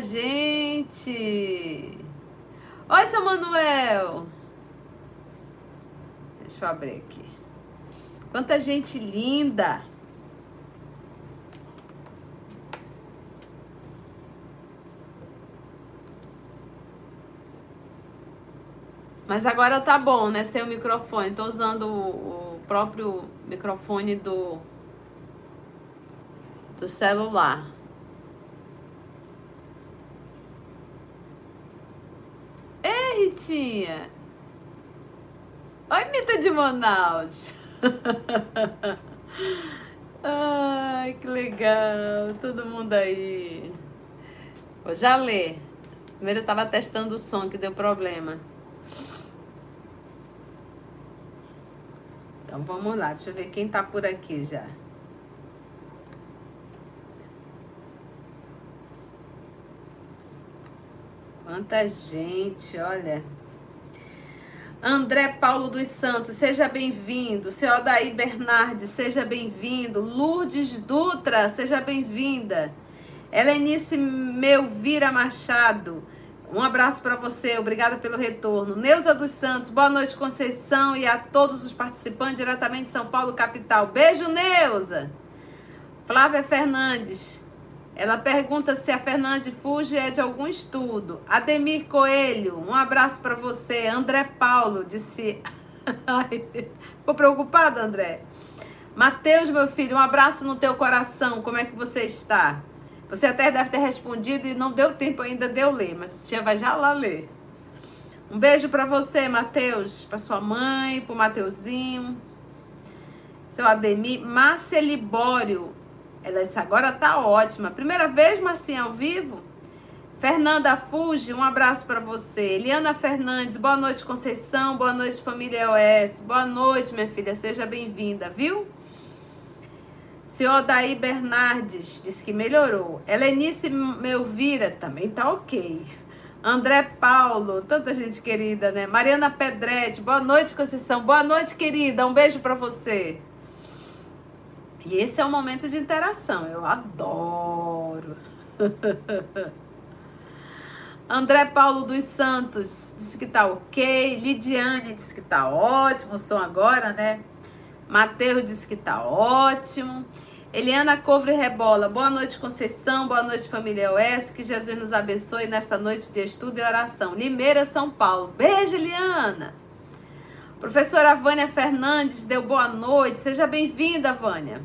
Gente! Oi, seu Manuel! Deixa eu abrir aqui. Quanta gente linda! Mas agora tá bom, né? Sem o microfone. Tô usando o próprio microfone do, do celular. Ei, Ritinha! Oi, Mita de Manaus! Ai, que legal! Todo mundo aí. Já ler. Primeiro eu tava testando o som que deu problema. Então vamos lá, deixa eu ver quem tá por aqui já. Quanta gente, olha. André Paulo dos Santos, seja bem-vindo. Senhor Daí Bernardes, seja bem-vindo. Lourdes Dutra, seja bem-vinda. Helenice Melvira Machado, um abraço para você, obrigada pelo retorno. Neuza dos Santos, boa noite, Conceição, e a todos os participantes diretamente de São Paulo, capital. Beijo, Neuza! Flávia Fernandes, ela pergunta se a Fernandes Fuge é de algum estudo. Ademir Coelho, um abraço para você. André Paulo disse. ficou preocupado, André? Mateus, meu filho, um abraço no teu coração. Como é que você está? Você até deve ter respondido e não deu tempo ainda de eu ler, mas a tia vai já lá ler. Um beijo para você, Matheus, para sua mãe, para o Mateuzinho, seu Ademir, Márcia Libório. Ela disse, agora tá ótima. Primeira vez, Marcinha, ao vivo? Fernanda Fuji, um abraço para você. Eliana Fernandes, boa noite, Conceição. Boa noite, família OS. Boa noite, minha filha. Seja bem-vinda, viu? Senhor Daí Bernardes disse que melhorou. Helenice Melvira também tá ok. André Paulo, tanta gente querida, né? Mariana Pedretti, boa noite, Conceição. Boa noite, querida. Um beijo para você. E esse é o momento de interação. Eu adoro. André Paulo dos Santos disse que tá ok. Lidiane disse que tá ótimo o som agora, né? Mateus disse que tá ótimo. Eliana Covre Rebola, boa noite, Conceição, boa noite, família OS, que Jesus nos abençoe nesta noite de estudo e oração. Limeira, São Paulo. Beijo, Eliana. Professora Vânia Fernandes deu boa noite, seja bem-vinda, Vânia.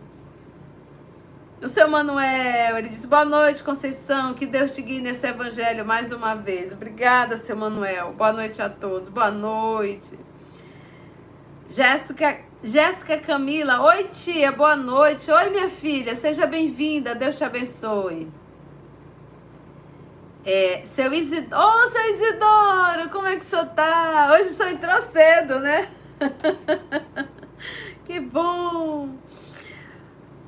O seu Manuel, ele disse, boa noite, Conceição, que Deus te guie nesse evangelho mais uma vez. Obrigada, seu Manuel. Boa noite a todos, boa noite. Jéssica Jéssica Camila, oi tia, boa noite. Oi minha filha, seja bem-vinda, Deus te abençoe. É, seu Isidoro, oh, seu Isidoro, como é que o senhor tá? Hoje o entrou cedo, né? que bom.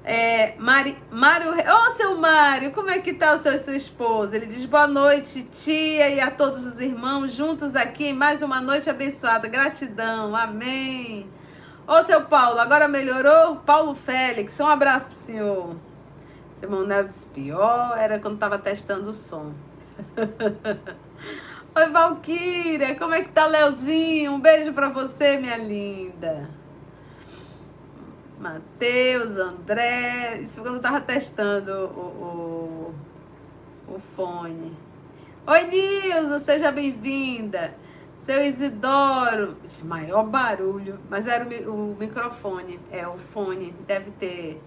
É, Mari, Mário, ô oh, seu Mário, como é que tá o seu e sua esposa? Ele diz boa noite, tia, e a todos os irmãos juntos aqui em mais uma noite abençoada. Gratidão, amém. Ô, seu Paulo, agora melhorou? Paulo Félix, um abraço pro senhor. Seu Manuel disse pior, era quando tava testando o som. Oi, Valquíria, como é que tá, Leozinho? Um beijo pra você, minha linda. Matheus, André. Isso quando eu tava testando o, o, o fone. Oi, Nilza, seja bem-vinda. Seu Isidoro, maior barulho, mas era o, o microfone, é o fone, deve ter,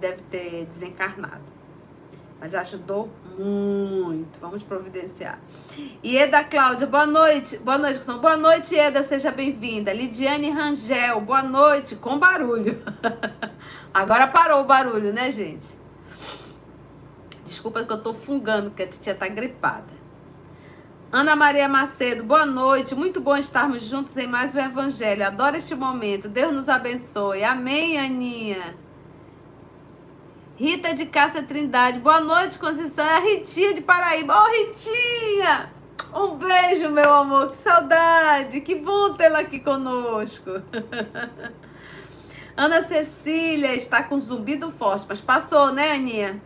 deve ter desencarnado. Mas ajudou muito. Vamos providenciar. E Eda Cláudia, boa noite. Boa noite, Gustavo. Boa noite, Eda, seja bem-vinda. Lidiane Rangel, boa noite, com barulho. Agora parou o barulho, né, gente? Desculpa que eu tô fungando, porque a titia tá gripada. Ana Maria Macedo, boa noite. Muito bom estarmos juntos em mais um Evangelho. Adoro este momento. Deus nos abençoe. Amém, Aninha. Rita de Cássia Trindade, boa noite, Conceição. É a Ritinha de Paraíba. Ô, oh, Ritinha! Um beijo, meu amor. Que saudade. Que bom tê-la aqui conosco. Ana Cecília está com zumbido forte, mas passou, né, Aninha?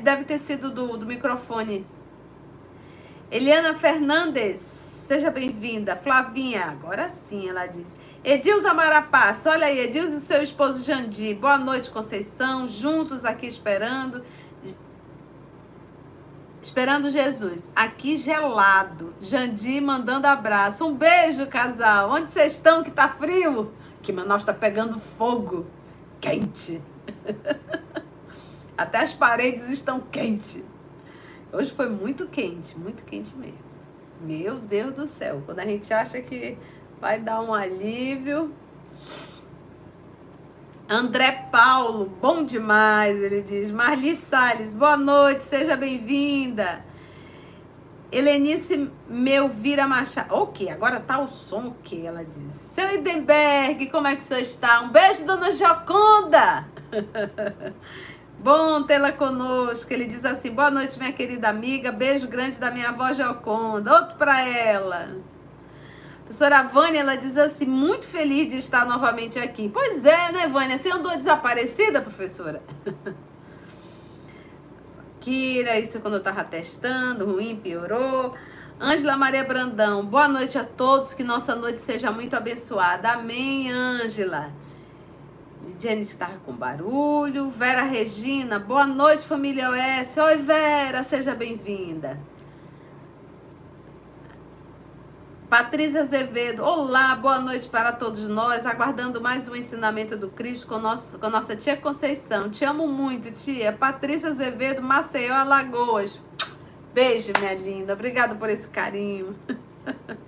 Deve ter sido do, do microfone. Eliana Fernandes, seja bem-vinda. Flavinha, agora sim, ela diz. Edilza Marapaz, olha aí, Edilza e seu esposo Jandir. Boa noite, Conceição. Juntos aqui esperando. Esperando Jesus. Aqui gelado. Jandir mandando abraço. Um beijo, casal. Onde vocês estão que tá frio? Que Manaus tá pegando fogo. Quente. Até as paredes estão quentes. Hoje foi muito quente, muito quente mesmo. Meu Deus do céu. Quando a gente acha que vai dar um alívio. André Paulo, bom demais, ele diz. Marli Salles, boa noite, seja bem-vinda. Helenice Melvira Machado. O que? Agora tá o som que? Ela diz. Seu Idenberg, como é que o senhor está? Um beijo, dona Joconda. Bom tê-la conosco. Ele diz assim: boa noite, minha querida amiga. Beijo grande da minha avó Joconda. Outro para ela. Professora Vânia, ela diz assim, muito feliz de estar novamente aqui. Pois é, né, Vânia? Você andou desaparecida, professora? Kira, isso quando eu estava testando, ruim, piorou. Ângela Maria Brandão, boa noite a todos, que nossa noite seja muito abençoada. Amém, Ângela. Lidiane está com barulho. Vera Regina, boa noite, família OS. Oi, Vera, seja bem-vinda. Patrícia Azevedo, olá, boa noite para todos nós, aguardando mais um ensinamento do Cristo com, nosso, com nossa tia Conceição. Te amo muito, tia. Patrícia Azevedo, Maceió, Alagoas. Beijo, minha linda. Obrigada por esse carinho.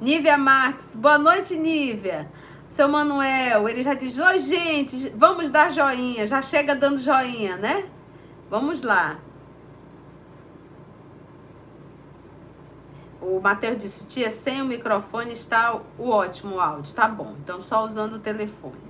Nívia Marques, boa noite, Nívia. Seu Manuel, ele já diz: Oi, gente, vamos dar joinha. Já chega dando joinha, né? Vamos lá. O Matheus disse, tia, sem o microfone está o ótimo áudio. Tá bom, então só usando o telefone.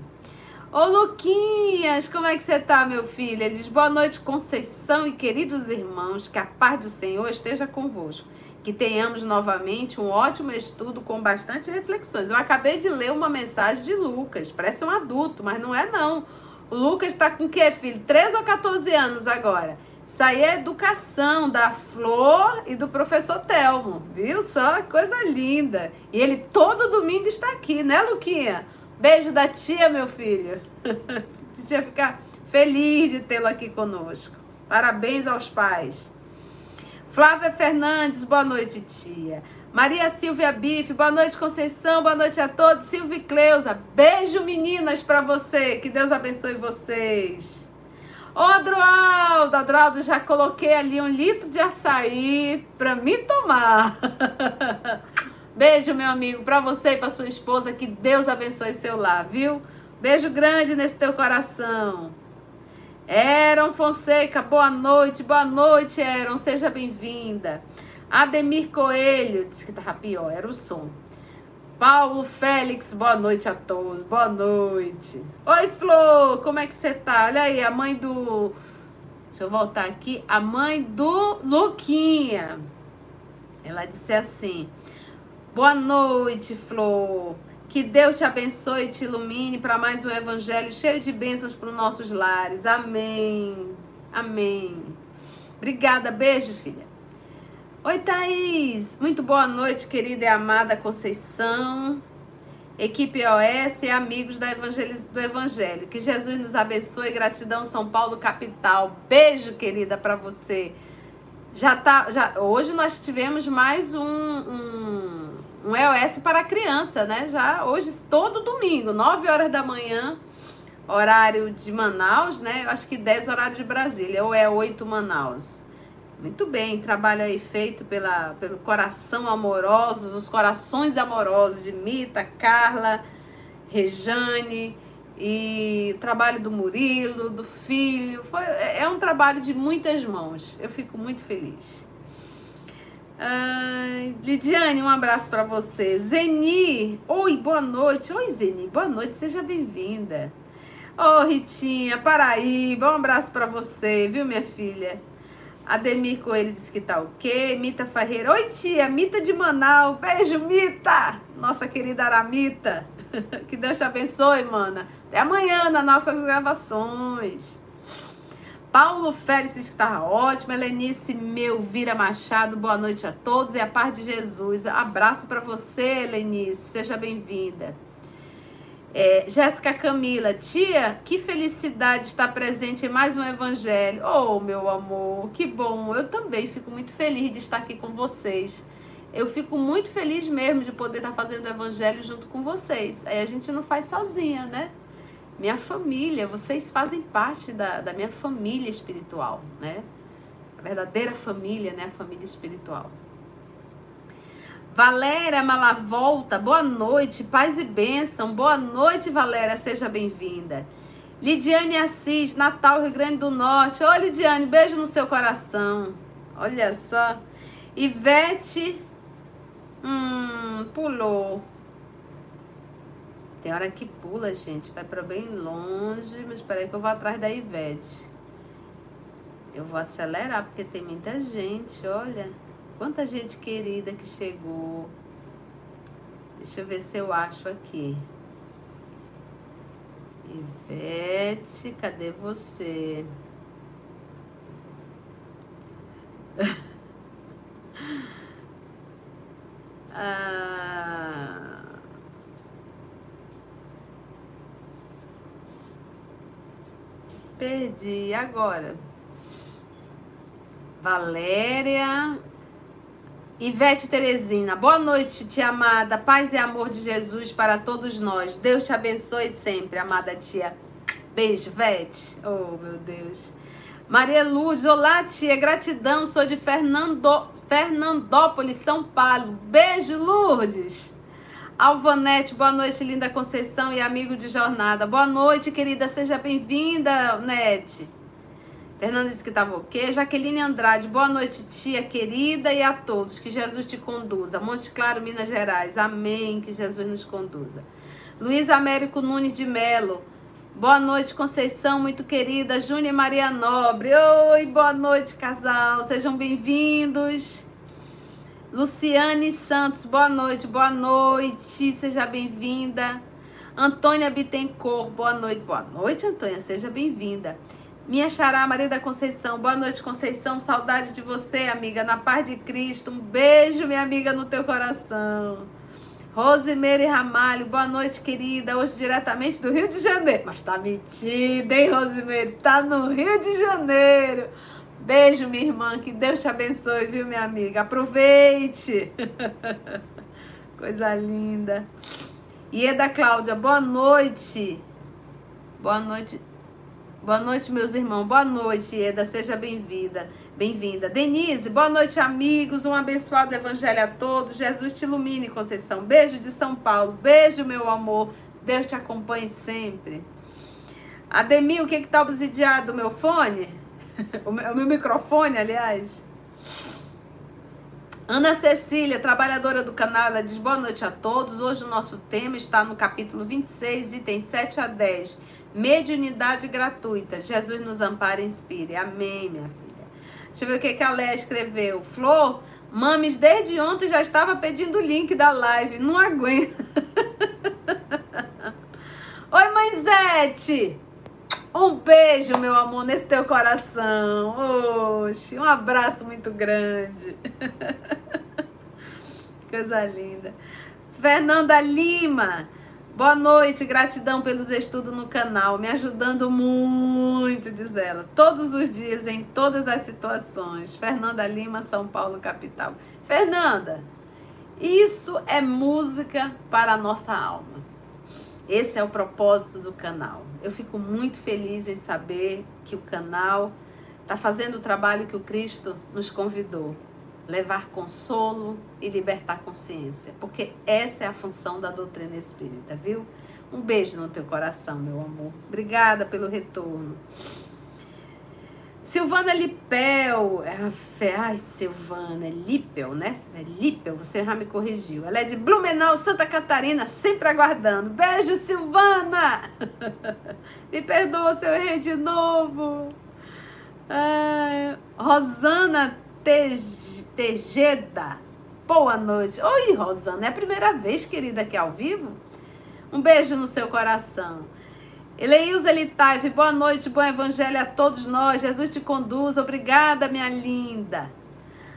Ô Luquinhas, como é que você tá, meu filho? Ele diz, boa noite, Conceição e queridos irmãos, que a paz do Senhor esteja convosco. Que tenhamos novamente um ótimo estudo com bastante reflexões. Eu acabei de ler uma mensagem de Lucas, parece um adulto, mas não é não. O Lucas está com o quê, filho? 13 ou 14 anos agora. Isso aí é educação da Flor e do professor Telmo, viu só? Coisa linda. E ele todo domingo está aqui, né, Luquinha? Beijo da tia, meu filho. tia ficar feliz de tê-lo aqui conosco. Parabéns aos pais. Flávia Fernandes, boa noite, tia. Maria Silvia Bife, boa noite, Conceição, boa noite a todos. Silvia Cleusa, beijo, meninas, para você. Que Deus abençoe vocês. Ô, Adroaldo, Adroaldo, já coloquei ali um litro de açaí para me tomar. Beijo, meu amigo, para você e para sua esposa. Que Deus abençoe seu lar, viu? Beijo grande nesse teu coração. Eron Fonseca, boa noite, boa noite, Eron, seja bem-vinda. Ademir Coelho, disse que tava pior, era o som. Paulo Félix, boa noite a todos. Boa noite. Oi, Flor, como é que você tá? Olha aí, a mãe do. Deixa eu voltar aqui. A mãe do Luquinha. Ela disse assim: Boa noite, Flor. Que Deus te abençoe e te ilumine para mais um evangelho cheio de bênçãos para os nossos lares. Amém. Amém. Obrigada. Beijo, filha. Oi, Thaís! Muito boa noite, querida e amada Conceição, equipe OS e amigos da Evangeliz... do Evangelho. Que Jesus nos abençoe. Gratidão, São Paulo, capital. Beijo, querida, para você. Já tá, já, hoje nós tivemos mais um, um, um EOS para criança, né? Já hoje, todo domingo, 9 horas da manhã, horário de Manaus, né? Eu acho que 10 horário de Brasília, ou é 8 Manaus. Muito bem, trabalho aí feito pela, pelo coração amorosos, os corações amorosos de Mita, Carla, Rejane e trabalho do Murilo, do filho. Foi, é um trabalho de muitas mãos. Eu fico muito feliz. Lidiane, um abraço para você. Zeni, oi, boa noite. Oi, Zeni, boa noite, seja bem-vinda. Ô, oh, Ritinha, Paraíba, um abraço para você, viu, minha filha? Ademir Coelho disse que tá ok. Mita Ferreira. Oi, tia. Mita de Manaus. Beijo, Mita. Nossa querida Aramita. Que Deus te abençoe, mana. Até amanhã nas nossas gravações. Paulo Félix está ótimo. Helenice Melvira Machado, boa noite a todos e a paz de Jesus. Abraço para você, Helenice. Seja bem-vinda. É, Jéssica Camila, tia, que felicidade estar presente em mais um evangelho. Oh, meu amor, que bom. Eu também fico muito feliz de estar aqui com vocês. Eu fico muito feliz mesmo de poder estar fazendo o evangelho junto com vocês. Aí a gente não faz sozinha, né? minha família, vocês fazem parte da, da minha família espiritual, né? A verdadeira família, né? A família espiritual. Valéria Malavolta, boa noite, paz e bênção. Boa noite, Valéria, seja bem-vinda. Lidiane Assis, Natal, Rio Grande do Norte. Ô, Lidiane, beijo no seu coração. Olha só. Ivete, hum, pulou. Tem hora que pula, gente, vai para bem longe, mas espera aí que eu vou atrás da Ivete. Eu vou acelerar porque tem muita gente, olha. Quanta gente querida que chegou. Deixa eu ver se eu acho aqui. Ivete, cadê você? ah... Perdi. Agora. Valéria. Ivete Teresina. Boa noite, tia amada. Paz e amor de Jesus para todos nós. Deus te abençoe sempre, amada tia. Beijo, Vete. Oh, meu Deus. Maria Luz, olá tia, gratidão, sou de Fernando, Fernandópolis, São Paulo. Beijo, Lourdes. Alvanete, boa noite, linda Conceição e amigo de jornada. Boa noite, querida, seja bem-vinda, Nete. Fernanda disse que estava ok. Jaqueline Andrade, boa noite, tia querida e a todos. Que Jesus te conduza. Monte Claro, Minas Gerais. Amém. Que Jesus nos conduza. Luiz Américo Nunes de Melo. Boa noite, Conceição, muito querida. Júnior Maria Nobre. Oi, boa noite, casal. Sejam bem-vindos. Luciane Santos, boa noite, boa noite, seja bem-vinda. Antônia Bittencourt, boa noite, boa noite, Antônia, seja bem-vinda. Minha xará, Maria da Conceição, boa noite, Conceição, saudade de você, amiga, na paz de Cristo. Um beijo, minha amiga, no teu coração. Rosimeire Ramalho, boa noite, querida. Hoje diretamente do Rio de Janeiro. Mas tá metida, hein, Rosimeire? Tá no Rio de Janeiro. Beijo, minha irmã. Que Deus te abençoe, viu, minha amiga? Aproveite. Coisa linda. Ieda Cláudia, boa noite. Boa noite. Boa noite, meus irmãos. Boa noite, Ieda. Seja bem-vinda. Bem-vinda. Denise, boa noite, amigos. Um abençoado evangelho a todos. Jesus te ilumine, Conceição. Beijo de São Paulo. Beijo, meu amor. Deus te acompanhe sempre. Ademir, o que que tá obsidiado do meu fone? o meu microfone, aliás. Ana Cecília, trabalhadora do canal, ela diz boa noite a todos. Hoje o nosso tema está no capítulo 26, itens 7 a 10. Mediunidade gratuita. Jesus nos ampara e inspire. Amém, minha filha. Deixa eu ver o que, que a Léa escreveu. Flor, mames, desde ontem já estava pedindo o link da live. Não aguento. Oi, mãe Zete. Um beijo, meu amor, nesse teu coração. Oxe, um abraço muito grande. Coisa linda. Fernanda Lima. Boa noite, gratidão pelos estudos no canal, me ajudando muito, diz ela, todos os dias, em todas as situações. Fernanda Lima, São Paulo, capital. Fernanda, isso é música para a nossa alma. Esse é o propósito do canal. Eu fico muito feliz em saber que o canal está fazendo o trabalho que o Cristo nos convidou levar consolo e libertar consciência, porque essa é a função da doutrina espírita, viu? Um beijo no teu coração, meu amor. Obrigada pelo retorno. Silvana Lipel, é ai Silvana, é Lipel, né? É Lipel, você já me corrigiu. Ela é de Blumenau, Santa Catarina, sempre aguardando. Beijo, Silvana! me perdoa se eu errei de novo. Ai, Rosana Tejeda, boa noite. Oi, Rosana, é a primeira vez, querida, aqui ao vivo? Um beijo no seu coração. Eleilza Litaive, boa noite, bom evangelho a todos nós. Jesus te conduz. Obrigada, minha linda.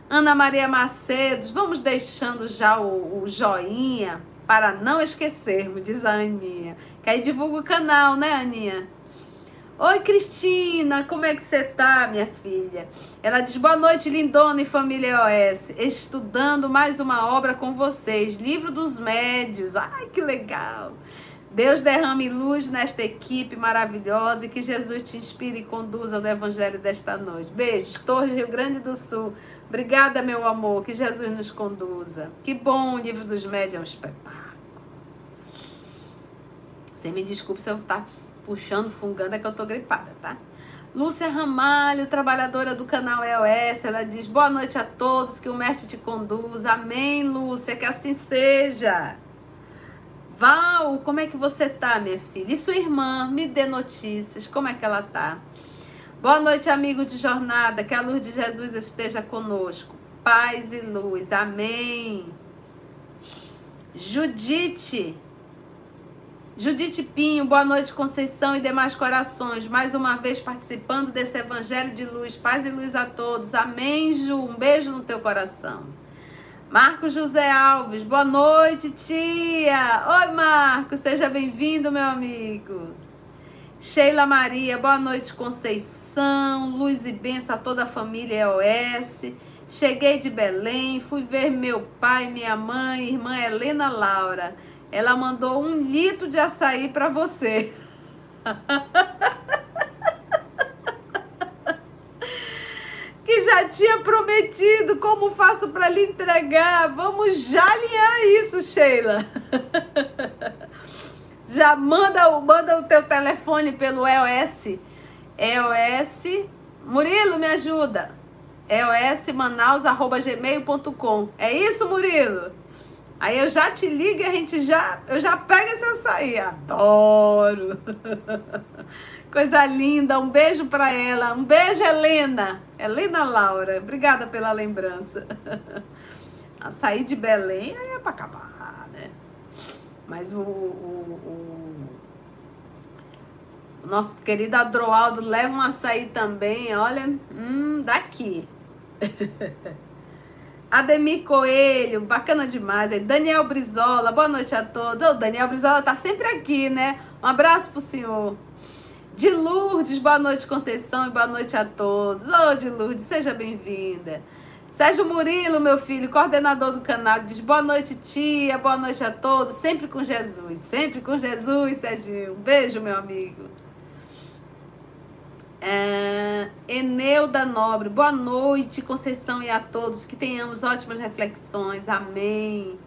Ana Maria Macedos, vamos deixando já o, o joinha para não esquecermos, diz a Aninha. Que aí divulga o canal, né, Aninha? Oi, Cristina, como é que você tá, minha filha? Ela diz: Boa noite, lindona e família OS. Estudando mais uma obra com vocês, Livro dos Médios. Ai, que legal! Deus derrame luz nesta equipe maravilhosa e que Jesus te inspire e conduza no Evangelho desta noite. Beijos, Torre Rio Grande do Sul. Obrigada, meu amor, que Jesus nos conduza. Que bom, o livro dos médios é um espetáculo. Você me desculpe se eu estar puxando, fungando, é que eu tô gripada, tá? Lúcia Ramalho, trabalhadora do canal EOS, ela diz: Boa noite a todos, que o Mestre te conduza. Amém, Lúcia, que assim seja. Val, como é que você tá, minha filha? E sua irmã, me dê notícias, como é que ela tá? Boa noite, amigo de jornada, que a luz de Jesus esteja conosco. Paz e luz, amém. Judite, Judite Pinho, boa noite, Conceição e demais corações. Mais uma vez participando desse evangelho de luz. Paz e luz a todos. Amém, Ju. Um beijo no teu coração. Marcos José Alves, boa noite, tia. Oi, Marcos, seja bem-vindo, meu amigo. Sheila Maria, boa noite, Conceição. Luz e benção a toda a família EOS. Cheguei de Belém, fui ver meu pai, minha mãe, irmã Helena Laura. Ela mandou um litro de açaí para você. que já tinha prometido. Como faço para lhe entregar? Vamos já alinhar isso, Sheila. já manda, manda o teu telefone pelo EOS. EOS. Murilo, me ajuda. EOSmanaus.gmail.com. É isso, Murilo? Aí eu já te ligo e a gente já, eu já pego esse açaí. Adoro. Coisa linda, um beijo para ela. Um beijo, Helena. Helena Laura, obrigada pela lembrança. Açaí de Belém é para acabar, né? Mas o, o, o, o nosso querido Adroaldo leva um açaí também, olha, hum, daqui. Ademir Coelho, bacana demais. Daniel Brizola, boa noite a todos. O Daniel Brizola tá sempre aqui, né? Um abraço pro senhor. De Lourdes, boa noite, Conceição, e boa noite a todos. Ô, oh, de Lourdes, seja bem-vinda. Sérgio Murilo, meu filho, coordenador do canal, diz boa noite, tia, boa noite a todos, sempre com Jesus, sempre com Jesus, Sérgio. Um beijo, meu amigo. É, Eneuda Nobre, boa noite, Conceição e a todos, que tenhamos ótimas reflexões, amém.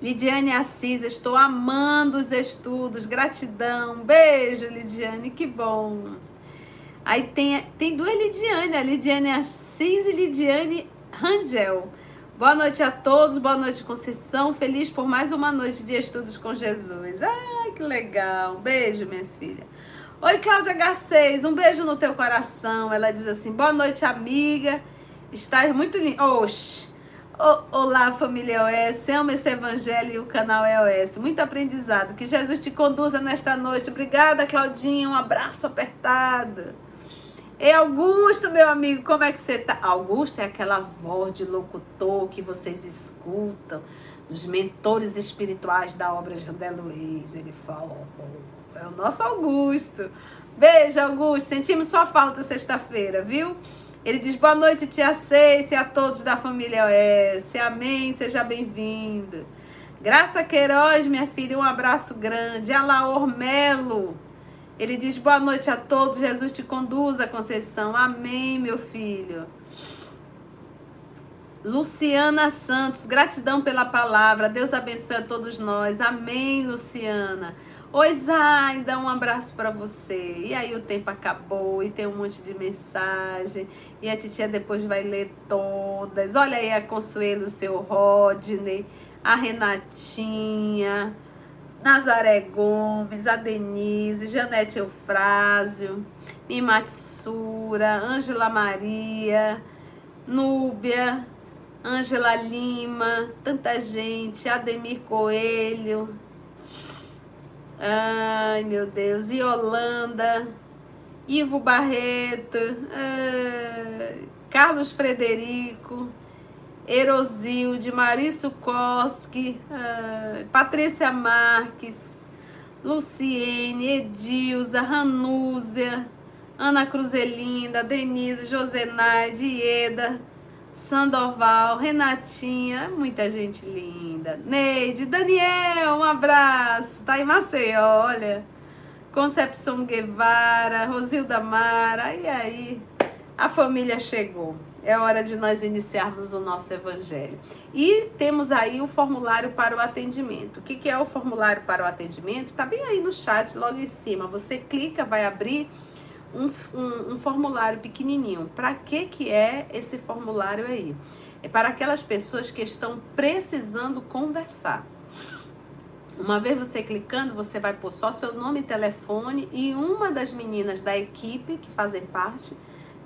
Lidiane Assis, estou amando os estudos, gratidão. Beijo, Lidiane, que bom. Aí tem, tem duas Lidiane, a Lidiane Assis e Lidiane Rangel. Boa noite a todos, boa noite, Conceição. Feliz por mais uma noite de estudos com Jesus. Ai, que legal. beijo, minha filha. Oi, Cláudia H6, um beijo no teu coração. Ela diz assim: boa noite, amiga. Estás muito linda. Oxe. Olá, família OS. Amo esse evangelho e o canal EOS. Muito aprendizado. Que Jesus te conduza nesta noite. Obrigada, Claudinha. Um abraço apertado. E Augusto, meu amigo, como é que você tá? Augusto é aquela voz de locutor que vocês escutam dos mentores espirituais da obra de André Luiz. Ele fala. É o nosso Augusto. Beijo, Augusto. Sentimos sua falta sexta-feira, viu? Ele diz boa noite, tia Ceice, a todos da família OS. Amém, seja bem-vindo. Graça Queiroz, minha filha, um abraço grande. Alaor Melo. Ele diz boa noite a todos. Jesus te conduza, Conceição. Amém, meu filho. Luciana Santos, gratidão pela palavra. Deus abençoe a todos nós. Amém, Luciana. Oi, Zaida, um abraço para você. E aí o tempo acabou e tem um monte de mensagem. E a titia depois vai ler todas. Olha aí a Consuelo, o seu Rodney, a Renatinha, Nazaré Gomes, a Denise, Janete Eufrásio, Mimatsura, Ângela Maria, Núbia, Ângela Lima, tanta gente, Ademir Coelho, Ai, meu Deus. Yolanda, Ivo Barreto, ai, Carlos Frederico, Erosilde, Marício Koski, ai, Patrícia Marques, Luciene, Edilza, Ranúzia, Ana Cruzelinda, Denise, Josenaide, Ieda, Sandoval, Renatinha, muita gente linda. Neide, Daniel, um abraço. Tá em Maceió, olha. Concepção Guevara, Rosilda Mara, e aí? A família chegou. É hora de nós iniciarmos o nosso evangelho. E temos aí o formulário para o atendimento. O que, que é o formulário para o atendimento? Tá bem aí no chat, logo em cima. Você clica, vai abrir um, um, um formulário pequenininho. Para que, que é esse formulário aí? É para aquelas pessoas que estão precisando conversar. Uma vez você clicando, você vai pôr só seu nome e telefone e uma das meninas da equipe que fazem parte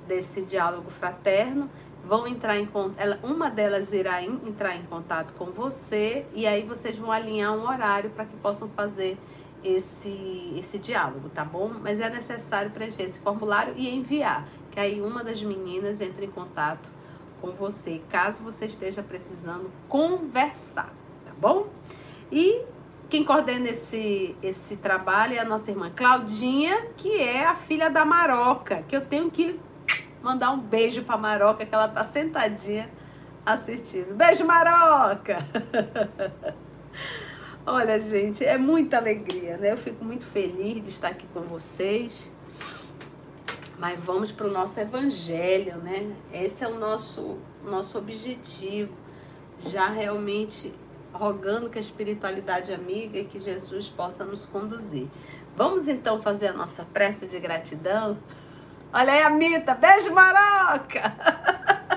desse diálogo fraterno vão entrar em contato, uma delas irá entrar em contato com você e aí vocês vão alinhar um horário para que possam fazer esse, esse diálogo, tá bom? Mas é necessário preencher esse formulário e enviar, que aí uma das meninas entra em contato com você, caso você esteja precisando conversar, tá bom? E quem coordena esse, esse trabalho é a nossa irmã Claudinha, que é a filha da Maroca, que eu tenho que mandar um beijo pra Maroca, que ela tá sentadinha assistindo. Beijo, Maroca! Olha, gente, é muita alegria, né? Eu fico muito feliz de estar aqui com vocês. Mas vamos para o nosso evangelho, né? Esse é o nosso, nosso objetivo. Já realmente rogando que a espiritualidade amiga e que Jesus possa nos conduzir. Vamos então fazer a nossa prece de gratidão? Olha aí a Mita, beijo Maroca!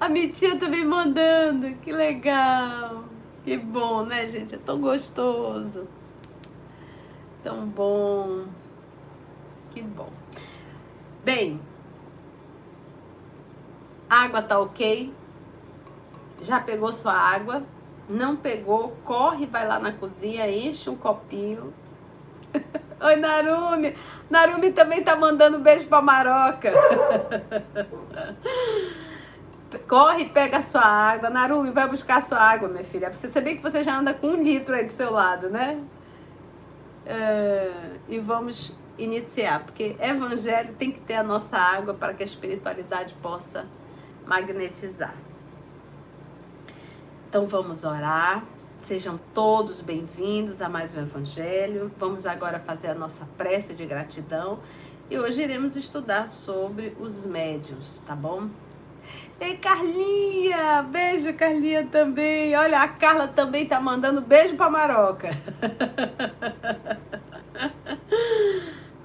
A Mitinha também mandando, que legal! Que bom, né, gente? É tão gostoso. Tão bom. Que bom. Bem, água tá ok. Já pegou sua água? Não pegou? Corre, vai lá na cozinha, enche um copinho. Oi, Narumi. Narumi também tá mandando beijo pra Maroca. Corre e pega a sua água. Narumi, vai buscar a sua água, minha filha. Você saber que você já anda com um litro aí do seu lado, né? É, e vamos iniciar, porque evangelho tem que ter a nossa água para que a espiritualidade possa magnetizar. Então vamos orar. Sejam todos bem-vindos a mais um Evangelho. Vamos agora fazer a nossa prece de gratidão e hoje iremos estudar sobre os médios, tá bom? Ei, Carlinha! Beijo, Carlinha, também. Olha, a Carla também tá mandando beijo pra Maroca.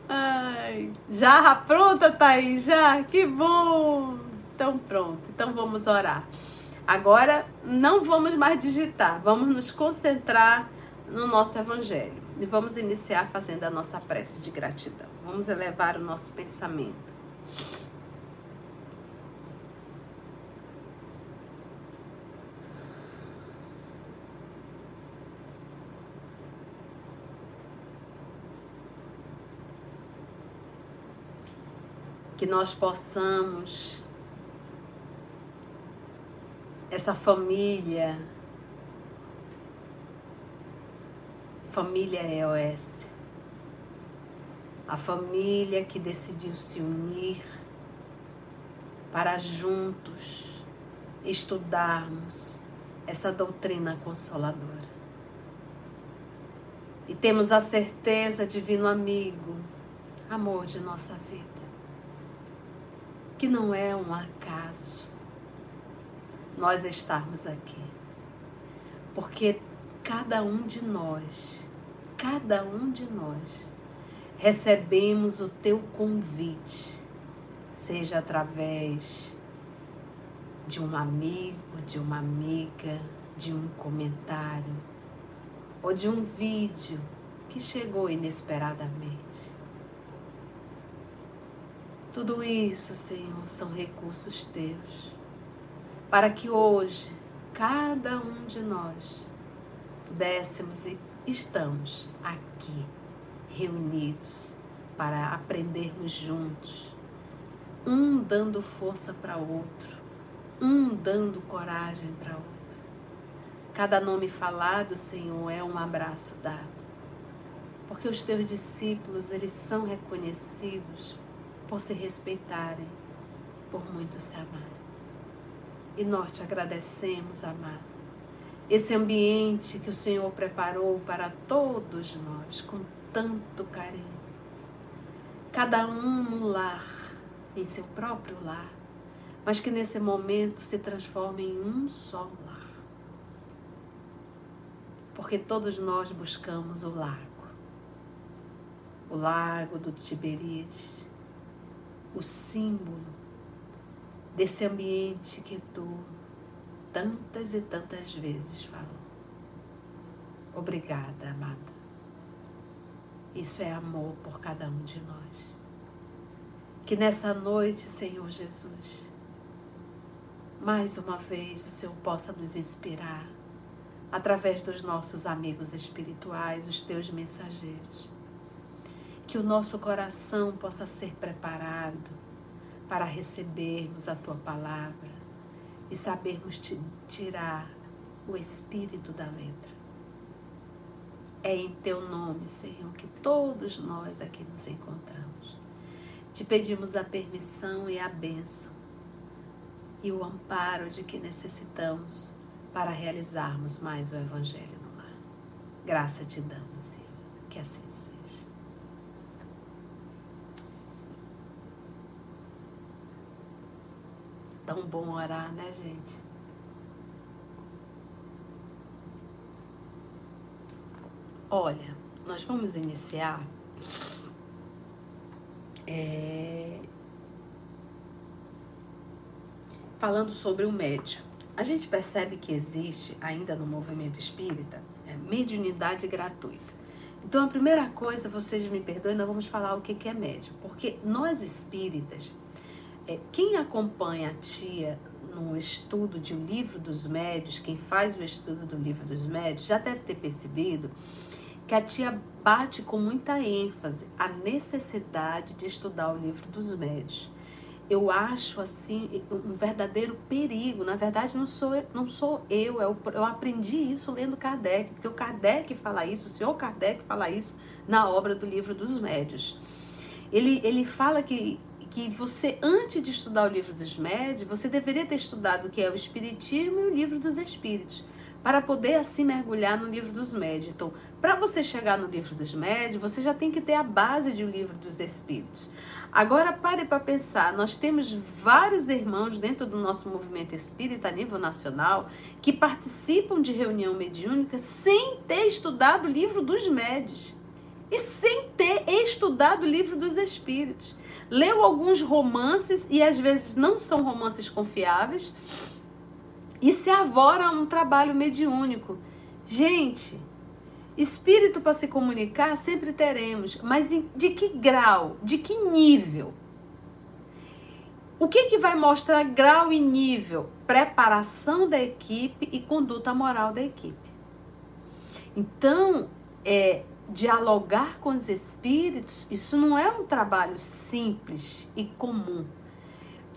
Ai, já pronta, Thaís? Já? Que bom! Então, pronto. Então, vamos orar. Agora, não vamos mais digitar. Vamos nos concentrar no nosso evangelho. E vamos iniciar fazendo a nossa prece de gratidão. Vamos elevar o nosso pensamento. Que nós possamos, essa família, família EOS, a família que decidiu se unir para juntos estudarmos essa doutrina consoladora. E temos a certeza, divino amigo, amor de nossa vida que não é um acaso nós estarmos aqui. Porque cada um de nós, cada um de nós, recebemos o teu convite, seja através de um amigo, de uma amiga, de um comentário ou de um vídeo que chegou inesperadamente. Tudo isso, Senhor, são recursos teus, para que hoje cada um de nós pudéssemos estamos aqui reunidos para aprendermos juntos, um dando força para outro, um dando coragem para outro. Cada nome falado, Senhor, é um abraço dado. Porque os teus discípulos, eles são reconhecidos por se respeitarem, por muito se amarem. E nós te agradecemos, amado, esse ambiente que o Senhor preparou para todos nós com tanto carinho. Cada um no lar, em seu próprio lar, mas que nesse momento se transforme em um só lar porque todos nós buscamos o lago, o lago do Tiberíades, o símbolo desse ambiente que tu tantas e tantas vezes falou. Obrigada, amada. Isso é amor por cada um de nós. Que nessa noite, Senhor Jesus, mais uma vez o Senhor possa nos inspirar através dos nossos amigos espirituais, os teus mensageiros. Que o nosso coração possa ser preparado para recebermos a tua palavra e sabermos tirar o espírito da letra. É em teu nome, Senhor, que todos nós aqui nos encontramos. Te pedimos a permissão e a bênção e o amparo de que necessitamos para realizarmos mais o Evangelho no lar. Graça te damos, Senhor, que assim seja. Tão bom orar, né, gente? Olha, nós vamos iniciar é, falando sobre o médio. A gente percebe que existe ainda no movimento espírita é, mediunidade gratuita. Então, a primeira coisa, vocês me perdoem, nós vamos falar o que é médium. Porque nós espíritas, é, quem acompanha a tia no estudo de O Livro dos Médios, quem faz o estudo do Livro dos Médios, já deve ter percebido que a tia bate com muita ênfase a necessidade de estudar o Livro dos Médios eu acho assim um verdadeiro perigo. Na verdade, não sou, não sou eu, eu, eu aprendi isso lendo Kardec, porque o Kardec fala isso, o senhor Kardec fala isso na obra do livro dos médios. Ele, ele fala que, que você, antes de estudar o livro dos médios, você deveria ter estudado o que é o Espiritismo e o livro dos Espíritos para poder assim mergulhar no livro dos médios. Então, para você chegar no livro dos médios, você já tem que ter a base de o livro dos espíritos. Agora pare para pensar, nós temos vários irmãos dentro do nosso movimento espírita a nível nacional que participam de reunião mediúnica sem ter estudado o livro dos médios e sem ter estudado o livro dos espíritos. Leu alguns romances e às vezes não são romances confiáveis e se avora a um trabalho mediúnico. Gente, espírito para se comunicar sempre teremos, mas de que grau, de que nível? O que, que vai mostrar grau e nível? Preparação da equipe e conduta moral da equipe. Então, é, dialogar com os espíritos, isso não é um trabalho simples e comum.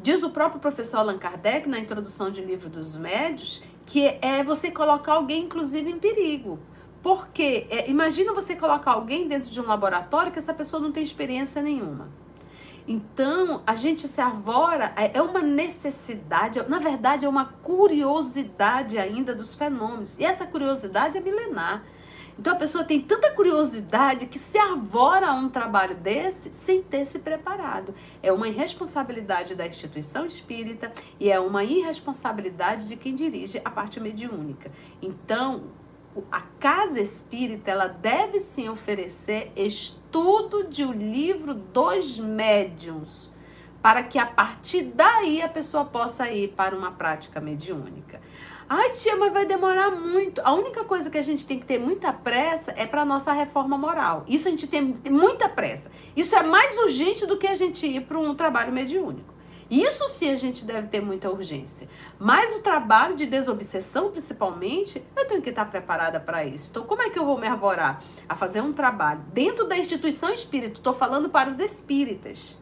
Diz o próprio professor Allan Kardec, na introdução de livro dos médios, que é você colocar alguém, inclusive, em perigo. Porque é, imagina você colocar alguém dentro de um laboratório que essa pessoa não tem experiência nenhuma. Então, a gente se arvora, é, é uma necessidade, na verdade, é uma curiosidade ainda dos fenômenos. E essa curiosidade é milenar. Então a pessoa tem tanta curiosidade que se arvora a um trabalho desse sem ter se preparado. É uma irresponsabilidade da instituição espírita e é uma irresponsabilidade de quem dirige a parte mediúnica. Então, a casa espírita ela deve sim oferecer estudo de o um livro dos médiuns para que a partir daí a pessoa possa ir para uma prática mediúnica. Ai, tia, mas vai demorar muito. A única coisa que a gente tem que ter muita pressa é para nossa reforma moral. Isso a gente tem muita pressa. Isso é mais urgente do que a gente ir para um trabalho mediúnico. Isso sim a gente deve ter muita urgência. Mas o trabalho de desobsessão, principalmente, eu tenho que estar preparada para isso. Então, como é que eu vou me arvorar a fazer um trabalho dentro da instituição espírita? Estou falando para os espíritas,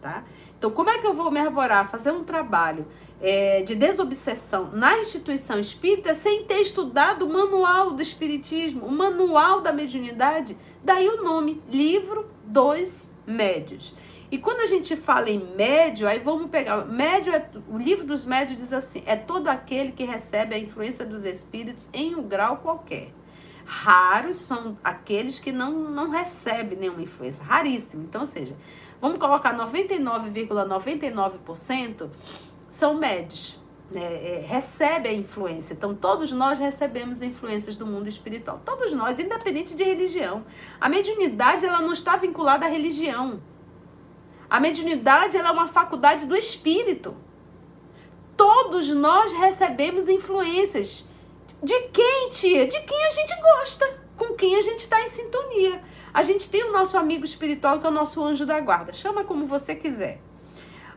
tá? Então, como é que eu vou me arvorar fazer um trabalho é, de desobsessão na instituição espírita sem ter estudado o manual do espiritismo, o manual da mediunidade? Daí o nome, Livro dos Médios. E quando a gente fala em médio, aí vamos pegar. Médio é, o livro dos médios diz assim: é todo aquele que recebe a influência dos espíritos em um grau qualquer. Raros são aqueles que não, não recebem nenhuma influência. Raríssimo. Então, ou seja, vamos colocar 99,99% ,99 são médios. Né, é, recebe a influência. Então, todos nós recebemos influências do mundo espiritual. Todos nós, independente de religião. A mediunidade, ela não está vinculada à religião. A mediunidade ela é uma faculdade do espírito. Todos nós recebemos influências. De quem, tia? De quem a gente gosta, com quem a gente está em sintonia. A gente tem o nosso amigo espiritual, que é o nosso anjo da guarda. Chama como você quiser.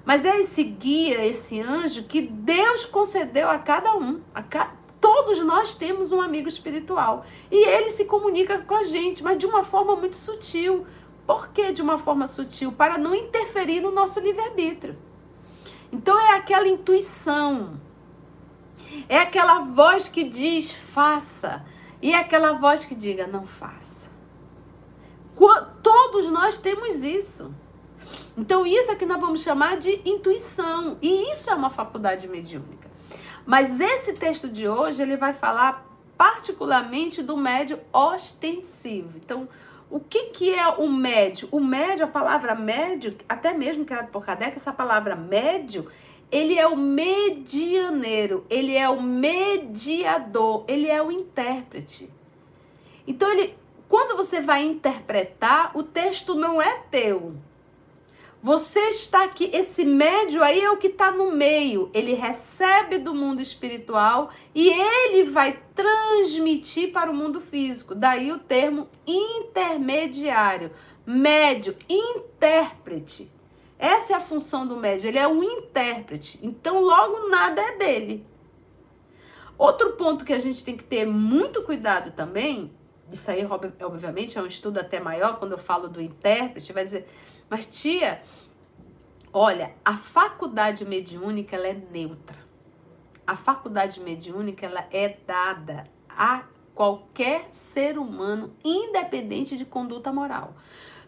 Mas é esse guia, esse anjo que Deus concedeu a cada um. A ca... Todos nós temos um amigo espiritual. E ele se comunica com a gente, mas de uma forma muito sutil. Por que de uma forma sutil? Para não interferir no nosso livre-arbítrio. Então é aquela intuição, é aquela voz que diz faça, e é aquela voz que diga não faça. Todos nós temos isso. Então, isso é que nós vamos chamar de intuição. E isso é uma faculdade mediúnica. Mas esse texto de hoje, ele vai falar particularmente do médio ostensivo. Então, o que, que é o médio? O médio, a palavra médio, até mesmo criado por Kardec, essa palavra médio, ele é o medianeiro, ele é o mediador, ele é o intérprete. Então, ele, quando você vai interpretar, o texto não é teu. Você está aqui, esse médio aí é o que está no meio. Ele recebe do mundo espiritual e ele vai transmitir para o mundo físico. Daí o termo intermediário, médio, intérprete. Essa é a função do médio, ele é um intérprete. Então, logo nada é dele. Outro ponto que a gente tem que ter muito cuidado também, isso aí, obviamente, é um estudo até maior, quando eu falo do intérprete, vai dizer mas, tia, olha, a faculdade mediúnica ela é neutra. A faculdade mediúnica ela é dada a qualquer ser humano, independente de conduta moral.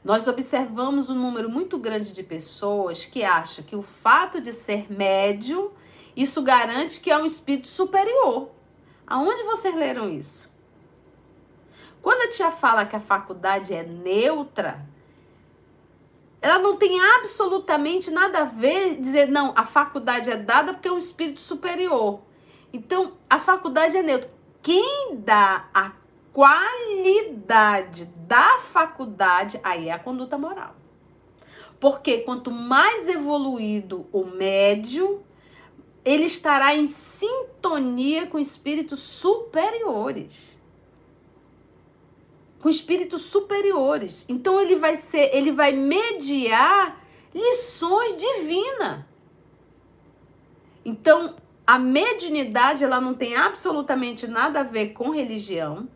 Nós observamos um número muito grande de pessoas que acham que o fato de ser médio, isso garante que é um espírito superior. Aonde vocês leram isso? Quando a tia fala que a faculdade é neutra, ela não tem absolutamente nada a ver dizer, não, a faculdade é dada porque é um espírito superior. Então, a faculdade é neutra. Quem dá a qualidade da faculdade, aí é a conduta moral. Porque quanto mais evoluído o médio, ele estará em sintonia com espíritos superiores com espíritos superiores. Então ele vai ser, ele vai mediar lições divinas. Então, a mediunidade ela não tem absolutamente nada a ver com religião.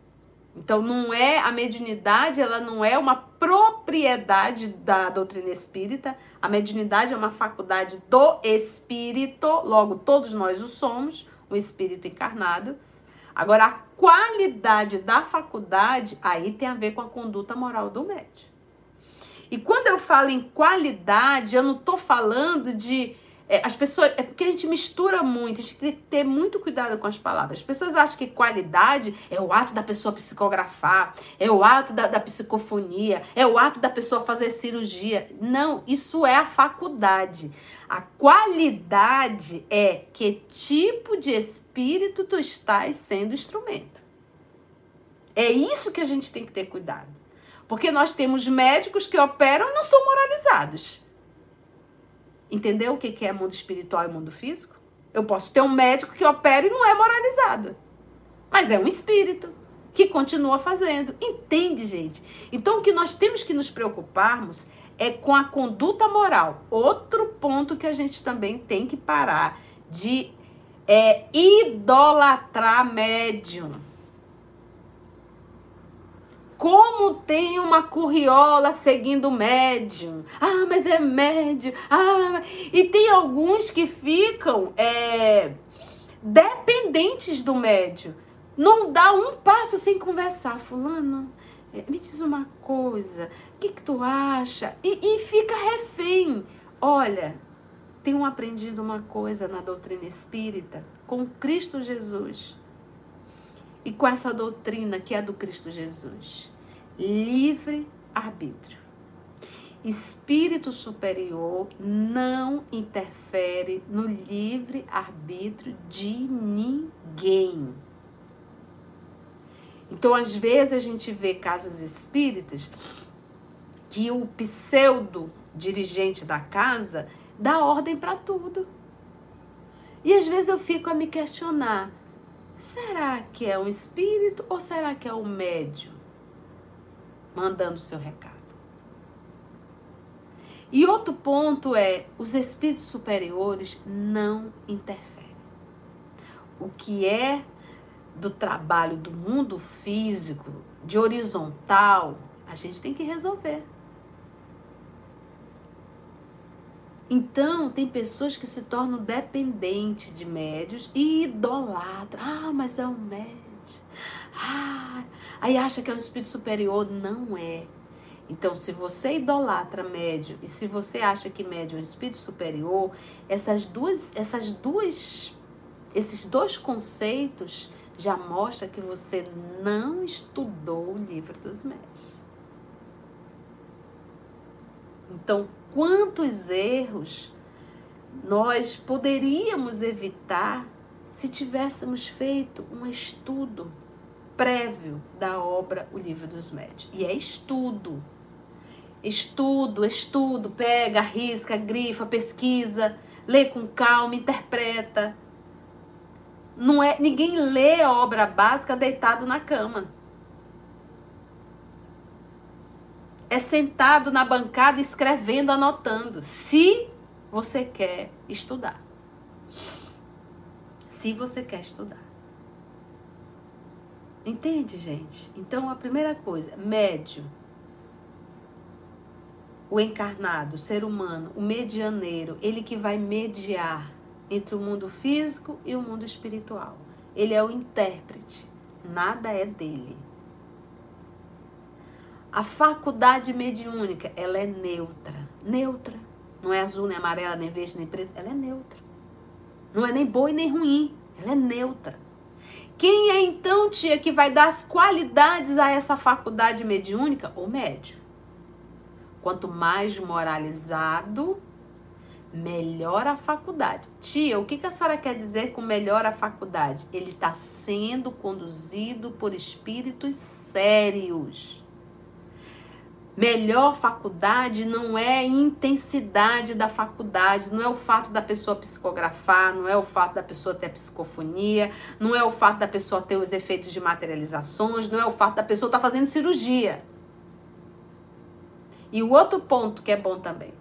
Então não é a mediunidade, ela não é uma propriedade da doutrina espírita. A mediunidade é uma faculdade do espírito, logo todos nós o somos, um espírito encarnado. Agora, a qualidade da faculdade, aí tem a ver com a conduta moral do médico. E quando eu falo em qualidade, eu não estou falando de. É, as pessoas. É porque a gente mistura muito, a gente tem que ter muito cuidado com as palavras. As pessoas acham que qualidade é o ato da pessoa psicografar, é o ato da, da psicofonia, é o ato da pessoa fazer cirurgia. Não, isso é a faculdade. A qualidade é que tipo de espírito tu estás sendo instrumento. É isso que a gente tem que ter cuidado. Porque nós temos médicos que operam e não são moralizados. Entendeu o que é mundo espiritual e mundo físico? Eu posso ter um médico que opera e não é moralizado. Mas é um espírito que continua fazendo. Entende, gente? Então, o que nós temos que nos preocuparmos é com a conduta moral. Outro ponto que a gente também tem que parar de é, idolatrar médium. Como tem uma curriola seguindo o médium. Ah, mas é médium. Ah, e tem alguns que ficam é, dependentes do médium. Não dá um passo sem conversar. Fulano, é, me diz uma coisa. O que, que tu acha? E, e fica refém. Olha, tenho aprendido uma coisa na doutrina espírita com Cristo Jesus e com essa doutrina que é do Cristo Jesus. Livre arbítrio. Espírito superior não interfere no livre arbítrio de ninguém. Então, às vezes, a gente vê casas espíritas que o pseudo dirigente da casa dá ordem para tudo. E às vezes eu fico a me questionar: será que é um espírito ou será que é um médium mandando seu recado? E outro ponto é: os espíritos superiores não interferem. O que é do trabalho do mundo físico, de horizontal, a gente tem que resolver. Então, tem pessoas que se tornam dependentes de médios e idolatram. Ah, mas é um médio. Ah, aí acha que é um espírito superior. Não é. Então, se você idolatra médio e se você acha que médio é um espírito superior, essas duas, essas duas, esses dois conceitos já mostram que você não estudou o livro dos médios. Então, quantos erros nós poderíamos evitar se tivéssemos feito um estudo prévio da obra O Livro dos Médios. E é estudo. Estudo, estudo, pega, risca, grifa, pesquisa, lê com calma, interpreta. Não é, ninguém lê a obra básica deitado na cama. É sentado na bancada escrevendo, anotando. Se você quer estudar. Se você quer estudar. Entende, gente? Então, a primeira coisa, médio. O encarnado, o ser humano, o medianeiro, ele que vai mediar entre o mundo físico e o mundo espiritual. Ele é o intérprete. Nada é dele. A faculdade mediúnica, ela é neutra. Neutra. Não é azul, nem amarela, nem verde, nem preto. Ela é neutra. Não é nem boa e nem ruim. Ela é neutra. Quem é então, tia, que vai dar as qualidades a essa faculdade mediúnica? O médio. Quanto mais moralizado, melhor a faculdade. Tia, o que, que a senhora quer dizer com melhor a faculdade? Ele está sendo conduzido por espíritos sérios melhor faculdade não é a intensidade da faculdade, não é o fato da pessoa psicografar, não é o fato da pessoa ter psicofonia, não é o fato da pessoa ter os efeitos de materializações, não é o fato da pessoa estar tá fazendo cirurgia. E o outro ponto que é bom também.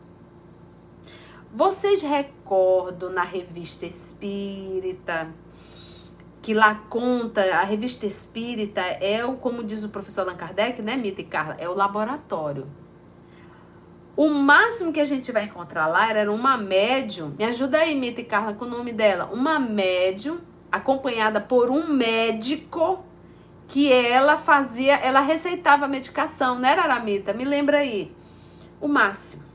Vocês recordam na revista Espírita que lá conta, a revista espírita é o, como diz o professor Allan Kardec, né, Mita e Carla, é o laboratório. O máximo que a gente vai encontrar lá era uma médium, me ajuda aí, Mita e Carla, com o nome dela, uma médium acompanhada por um médico que ela fazia, ela receitava medicação, né, Aramita? Me lembra aí. O máximo.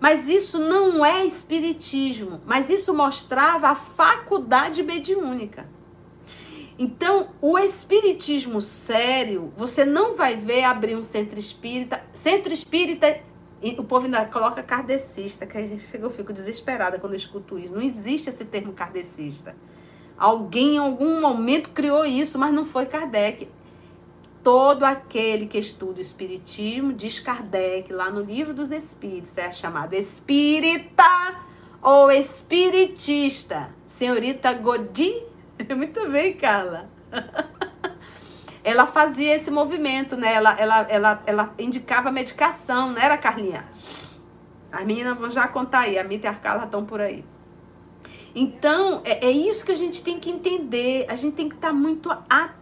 Mas isso não é espiritismo, mas isso mostrava a faculdade mediúnica. Então, o espiritismo sério, você não vai ver abrir um centro espírita. Centro espírita, o povo ainda coloca kardecista, que eu fico desesperada quando eu escuto isso. Não existe esse termo kardecista. Alguém em algum momento criou isso, mas não foi Kardec todo aquele que estuda o Espiritismo, diz Kardec, lá no livro dos Espíritos, é chamado espírita ou espiritista. Senhorita Godi. Muito bem, Carla. ela fazia esse movimento, né? Ela, ela, ela, ela indicava medicação, não era, Carlinha? As meninas vão já contar aí, a Mita e a Carla estão por aí. Então, é, é, isso que a gente tem que entender. A gente tem que estar tá muito atento.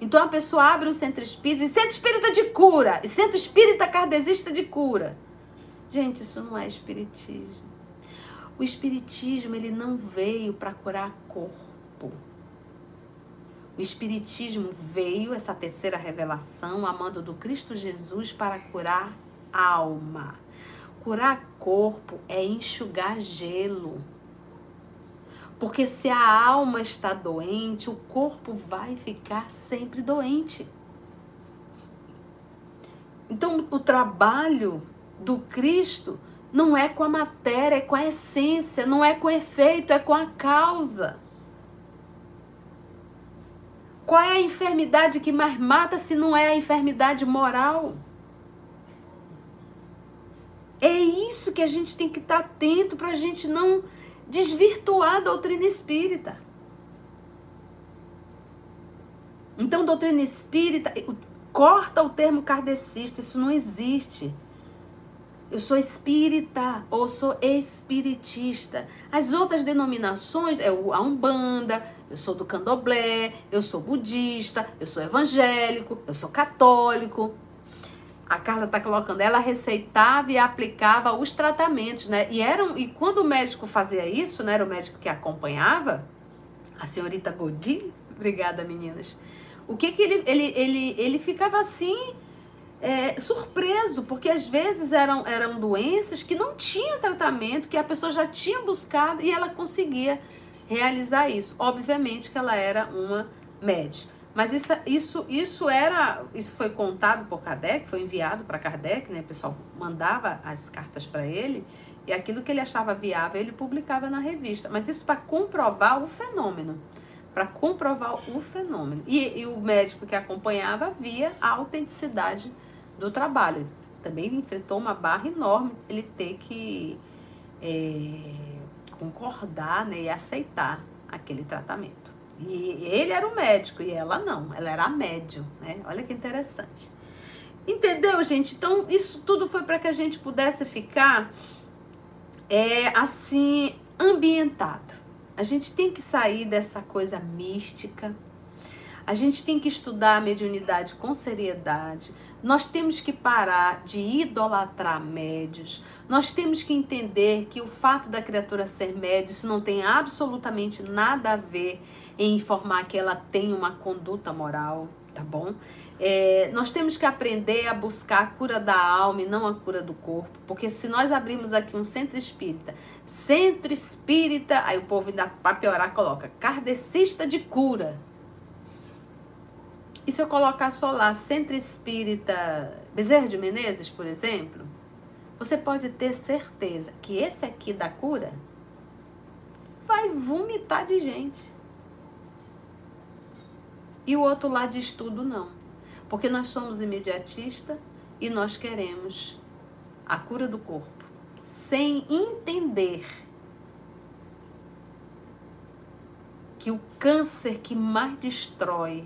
Então, a pessoa abre um centro espírita e centro espírita de cura, e centro espírita kardecista de cura. Gente, isso não é espiritismo. O espiritismo, ele não veio para curar corpo. O Espiritismo veio, essa terceira revelação, amando do Cristo Jesus, para curar alma. Curar corpo é enxugar gelo. Porque se a alma está doente, o corpo vai ficar sempre doente. Então, o trabalho do Cristo não é com a matéria, é com a essência, não é com efeito, é com a causa. Qual é a enfermidade que mais mata se não é a enfermidade moral? É isso que a gente tem que estar atento para a gente não desvirtuar a doutrina espírita. Então, doutrina espírita, corta o termo kardecista, isso não existe. Eu sou espírita ou sou espiritista. As outras denominações é a Umbanda, eu sou do candomblé, eu sou budista, eu sou evangélico, eu sou católico. A Carla está colocando, ela receitava e aplicava os tratamentos, né? E, eram, e quando o médico fazia isso, né? Era o médico que acompanhava, a senhorita Godin, obrigada meninas. O que que ele, ele, ele, ele ficava assim, é, surpreso, porque às vezes eram, eram doenças que não tinha tratamento, que a pessoa já tinha buscado e ela conseguia realizar isso. Obviamente que ela era uma médica. Mas isso, isso, isso era, isso foi contado por Kardec, foi enviado para Kardec, né? O pessoal mandava as cartas para ele e aquilo que ele achava viável ele publicava na revista. Mas isso para comprovar o fenômeno, para comprovar o fenômeno. E, e, o médico que acompanhava via a autenticidade do trabalho. Também enfrentou uma barra enorme ele ter que é, concordar né, e aceitar aquele tratamento. E ele era o médico e ela não, ela era a médium, né? Olha que interessante. Entendeu, gente? Então, isso tudo foi para que a gente pudesse ficar é, assim, ambientado. A gente tem que sair dessa coisa mística, a gente tem que estudar a mediunidade com seriedade. Nós temos que parar de idolatrar médios. Nós temos que entender que o fato da criatura ser médio, isso não tem absolutamente nada a ver em informar que ela tem uma conduta moral, tá bom? É, nós temos que aprender a buscar a cura da alma e não a cura do corpo, porque se nós abrirmos aqui um centro espírita, centro espírita, aí o povo ainda para piorar coloca kardecista de cura. E se eu colocar só lá Centro Espírita Bezerra de Menezes, por exemplo, você pode ter certeza que esse aqui da cura vai vomitar de gente. E o outro lá de estudo não. Porque nós somos imediatista e nós queremos a cura do corpo sem entender que o câncer que mais destrói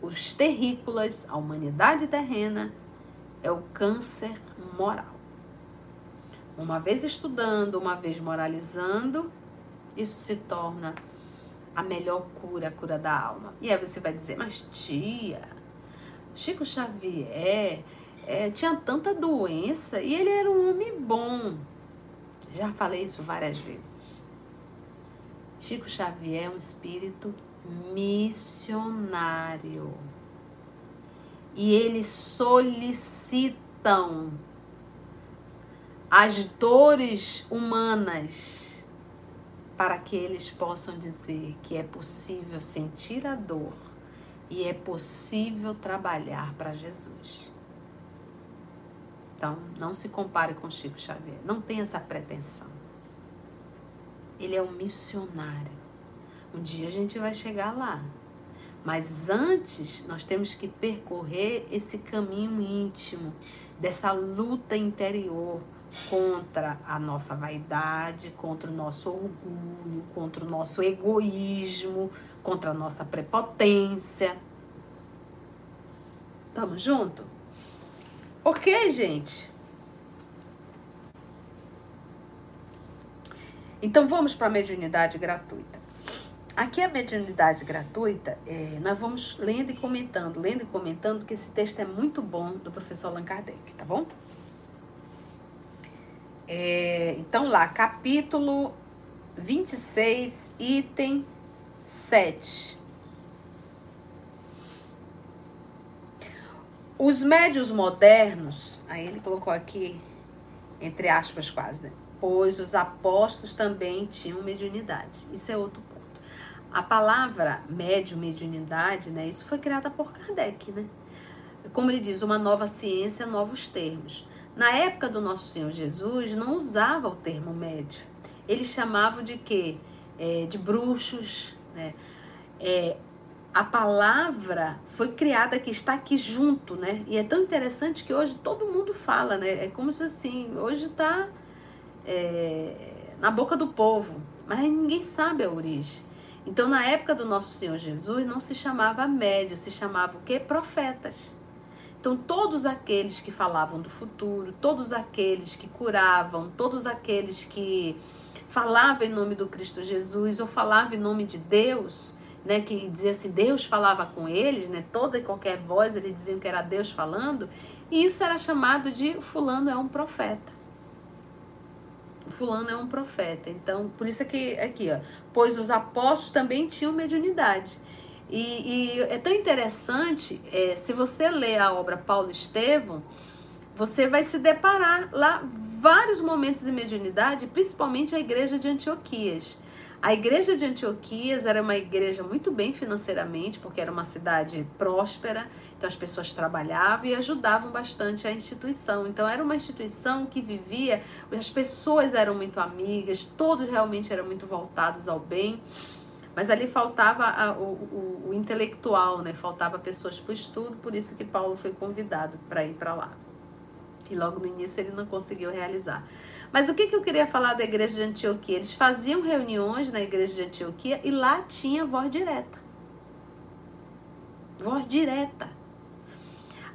os terrícolas, a humanidade terrena, é o câncer moral. Uma vez estudando, uma vez moralizando, isso se torna a melhor cura, a cura da alma. E aí você vai dizer, mas tia, Chico Xavier é, tinha tanta doença e ele era um homem bom. Já falei isso várias vezes. Chico Xavier é um espírito missionário. E eles solicitam as dores humanas para que eles possam dizer que é possível sentir a dor e é possível trabalhar para Jesus. Então, não se compare com Chico Xavier. Não tem essa pretensão. Ele é um missionário. Um dia a gente vai chegar lá. Mas antes, nós temos que percorrer esse caminho íntimo, dessa luta interior contra a nossa vaidade, contra o nosso orgulho, contra o nosso egoísmo, contra a nossa prepotência. Tamo junto? Ok, gente? Então vamos para a mediunidade gratuita. Aqui a mediunidade gratuita, é, nós vamos lendo e comentando, lendo e comentando, porque esse texto é muito bom do professor Allan Kardec, tá bom? É, então lá, capítulo 26, item 7. Os médios modernos, aí ele colocou aqui, entre aspas quase, né? Pois os apóstolos também tinham mediunidade. Isso é outro ponto. A palavra médio, mediunidade, né? Isso foi criada por Kardec, né? Como ele diz, uma nova ciência, novos termos. Na época do nosso Senhor Jesus, não usava o termo médio. Eles chamavam de quê? É, de bruxos, né? É, a palavra foi criada que está aqui junto, né? E é tão interessante que hoje todo mundo fala, né? É como se assim, hoje está é, na boca do povo, mas ninguém sabe a origem. Então, na época do nosso Senhor Jesus, não se chamava médio, se chamava o quê? Profetas. Então, todos aqueles que falavam do futuro, todos aqueles que curavam, todos aqueles que falavam em nome do Cristo Jesus ou falavam em nome de Deus, né, que dizia assim, Deus falava com eles, né, toda e qualquer voz eles diziam que era Deus falando, e isso era chamado de fulano é um profeta fulano é um profeta. Então, por isso aqui, aqui ó, pois os apóstolos também tinham mediunidade. E, e é tão interessante, é, se você ler a obra Paulo Estevão, você vai se deparar lá vários momentos de mediunidade, principalmente a igreja de Antioquias. A igreja de Antioquias era uma igreja muito bem financeiramente, porque era uma cidade próspera, então as pessoas trabalhavam e ajudavam bastante a instituição. Então era uma instituição que vivia, as pessoas eram muito amigas, todos realmente eram muito voltados ao bem. Mas ali faltava a, o, o, o, intelectual, né? Faltava pessoas para o estudo, por isso que Paulo foi convidado para ir para lá. E logo no início ele não conseguiu realizar. Mas o que, que eu queria falar da igreja de Antioquia? Eles faziam reuniões na igreja de Antioquia e lá tinha voz direta. Voz direta.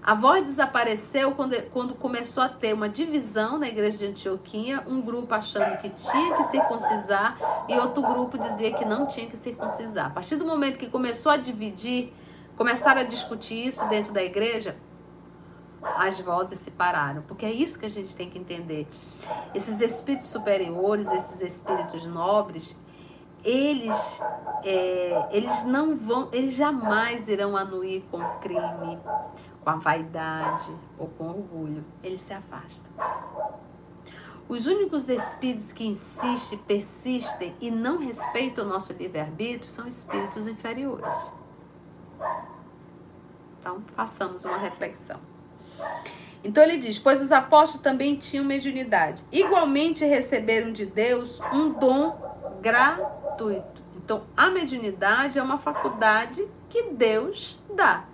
A voz desapareceu quando, quando começou a ter uma divisão na igreja de Antioquia, um grupo achando que tinha que circuncisar e outro grupo dizia que não tinha que circuncisar. A partir do momento que começou a dividir, começaram a discutir isso dentro da igreja, as vozes se pararam, porque é isso que a gente tem que entender. Esses espíritos superiores, esses espíritos nobres, eles, é, eles não vão, eles jamais irão anuir com crime, com a vaidade ou com orgulho. Eles se afastam. Os únicos espíritos que insistem, persistem e não respeitam o nosso livre-arbítrio são espíritos inferiores. Então, façamos uma reflexão. Então ele diz: Pois os apóstolos também tinham mediunidade. Igualmente receberam de Deus um dom gratuito. Então a mediunidade é uma faculdade que Deus dá.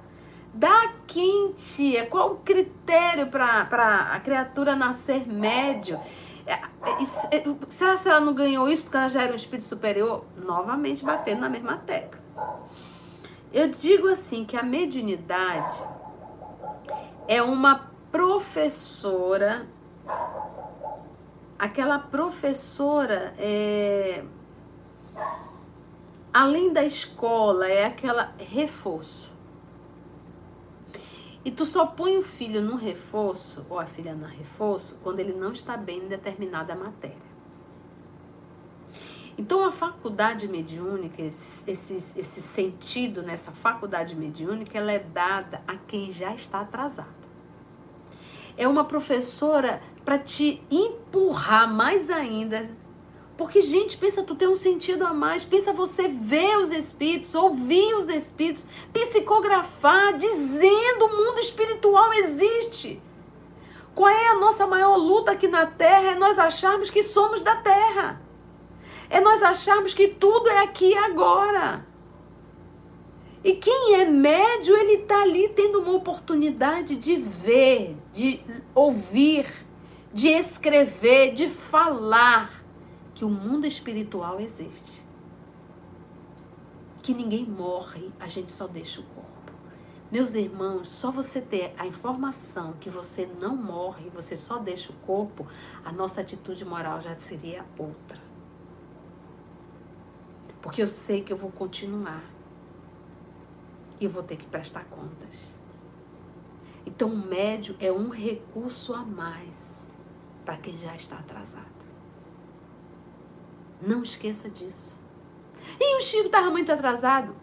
Dá quem tia? Qual o critério para a criatura nascer médio? É, é, é, será que ela não ganhou isso porque ela já era um espírito superior? Novamente batendo na mesma tecla. Eu digo assim que a mediunidade é uma professora, aquela professora é, além da escola, é aquela reforço. E tu só põe o filho no reforço, ou a filha no reforço, quando ele não está bem em determinada matéria. Então, a faculdade mediúnica, esse, esse, esse sentido nessa faculdade mediúnica, ela é dada a quem já está atrasado é uma professora para te empurrar mais ainda. Porque, gente, pensa tu ter um sentido a mais. Pensa você ver os espíritos, ouvir os espíritos, psicografar, dizendo o mundo espiritual existe. Qual é a nossa maior luta aqui na Terra? É nós acharmos que somos da Terra. É nós acharmos que tudo é aqui e agora. E quem é médio, ele está ali tendo uma oportunidade de ver, de ouvir, de escrever, de falar que o mundo espiritual existe. Que ninguém morre, a gente só deixa o corpo. Meus irmãos, só você ter a informação que você não morre, você só deixa o corpo, a nossa atitude moral já seria outra. Porque eu sei que eu vou continuar. E vou ter que prestar contas. Então, o médio é um recurso a mais para quem já está atrasado. Não esqueça disso. E o Chico estava muito atrasado?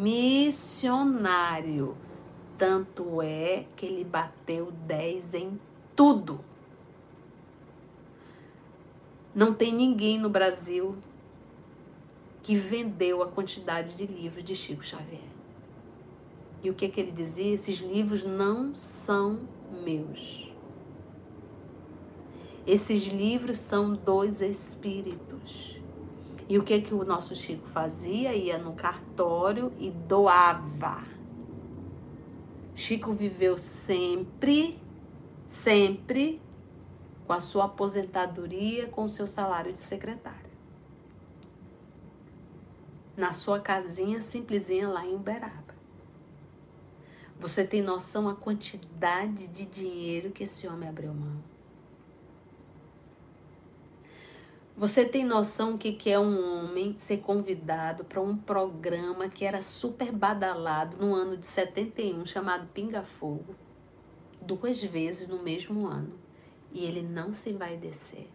missionário. Tanto é que ele bateu 10 em tudo. Não tem ninguém no Brasil que vendeu a quantidade de livros de Chico Xavier. E o que, que ele dizia? Esses livros não são meus. Esses livros são dos espíritos. E o que que o nosso Chico fazia? Ia no cartório e doava. Chico viveu sempre, sempre com a sua aposentadoria, com o seu salário de secretário. Na sua casinha simplesinha lá em Uberaba. Você tem noção a quantidade de dinheiro que esse homem abriu mão? Você tem noção que, que é um homem ser convidado para um programa que era super badalado no ano de 71, chamado Pinga Fogo, duas vezes no mesmo ano, e ele não se vai descer?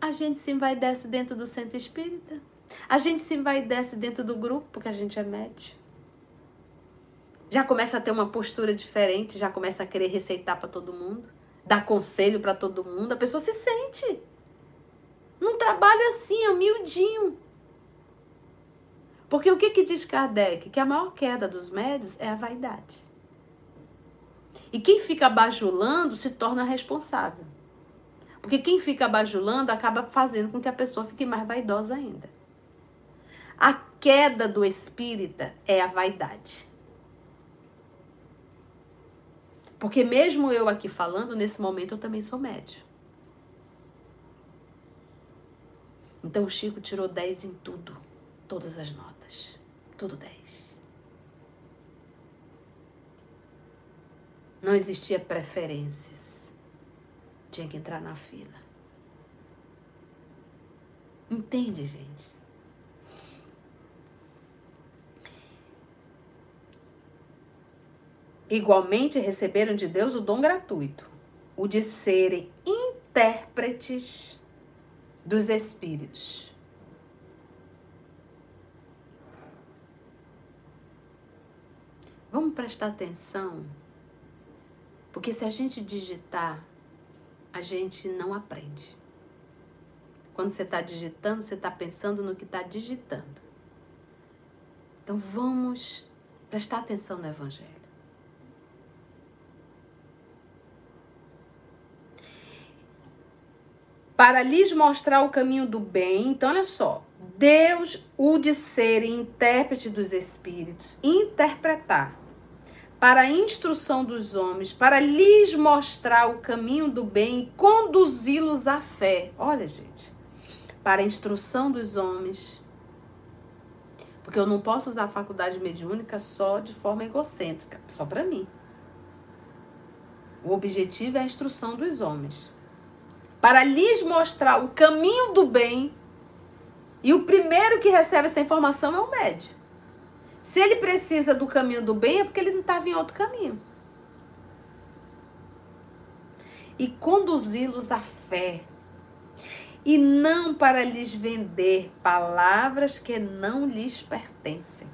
A gente se vai desce dentro do centro espírita. A gente se vai desce dentro do grupo, porque a gente é médio. Já começa a ter uma postura diferente, já começa a querer receitar para todo mundo dar conselho para todo mundo, a pessoa se sente. Num trabalho assim, humildinho. Porque o que, que diz Kardec? Que a maior queda dos médios é a vaidade. E quem fica bajulando se torna responsável. Porque quem fica bajulando acaba fazendo com que a pessoa fique mais vaidosa ainda. A queda do espírita é a vaidade. Porque mesmo eu aqui falando, nesse momento eu também sou médio. Então o Chico tirou 10 em tudo, todas as notas. Tudo 10. Não existia preferências. Tinha que entrar na fila. Entende, gente? Igualmente receberam de Deus o dom gratuito, o de serem intérpretes dos Espíritos. Vamos prestar atenção, porque se a gente digitar, a gente não aprende. Quando você está digitando, você está pensando no que está digitando. Então vamos prestar atenção no Evangelho. Para lhes mostrar o caminho do bem. Então, olha só. Deus o de ser intérprete dos espíritos, interpretar para a instrução dos homens, para lhes mostrar o caminho do bem e conduzi-los à fé. Olha, gente, para a instrução dos homens. Porque eu não posso usar a faculdade mediúnica só de forma egocêntrica, só para mim. O objetivo é a instrução dos homens para lhes mostrar o caminho do bem. E o primeiro que recebe essa informação é o médio. Se ele precisa do caminho do bem, é porque ele não estava em outro caminho. E conduzi-los à fé. E não para lhes vender palavras que não lhes pertencem.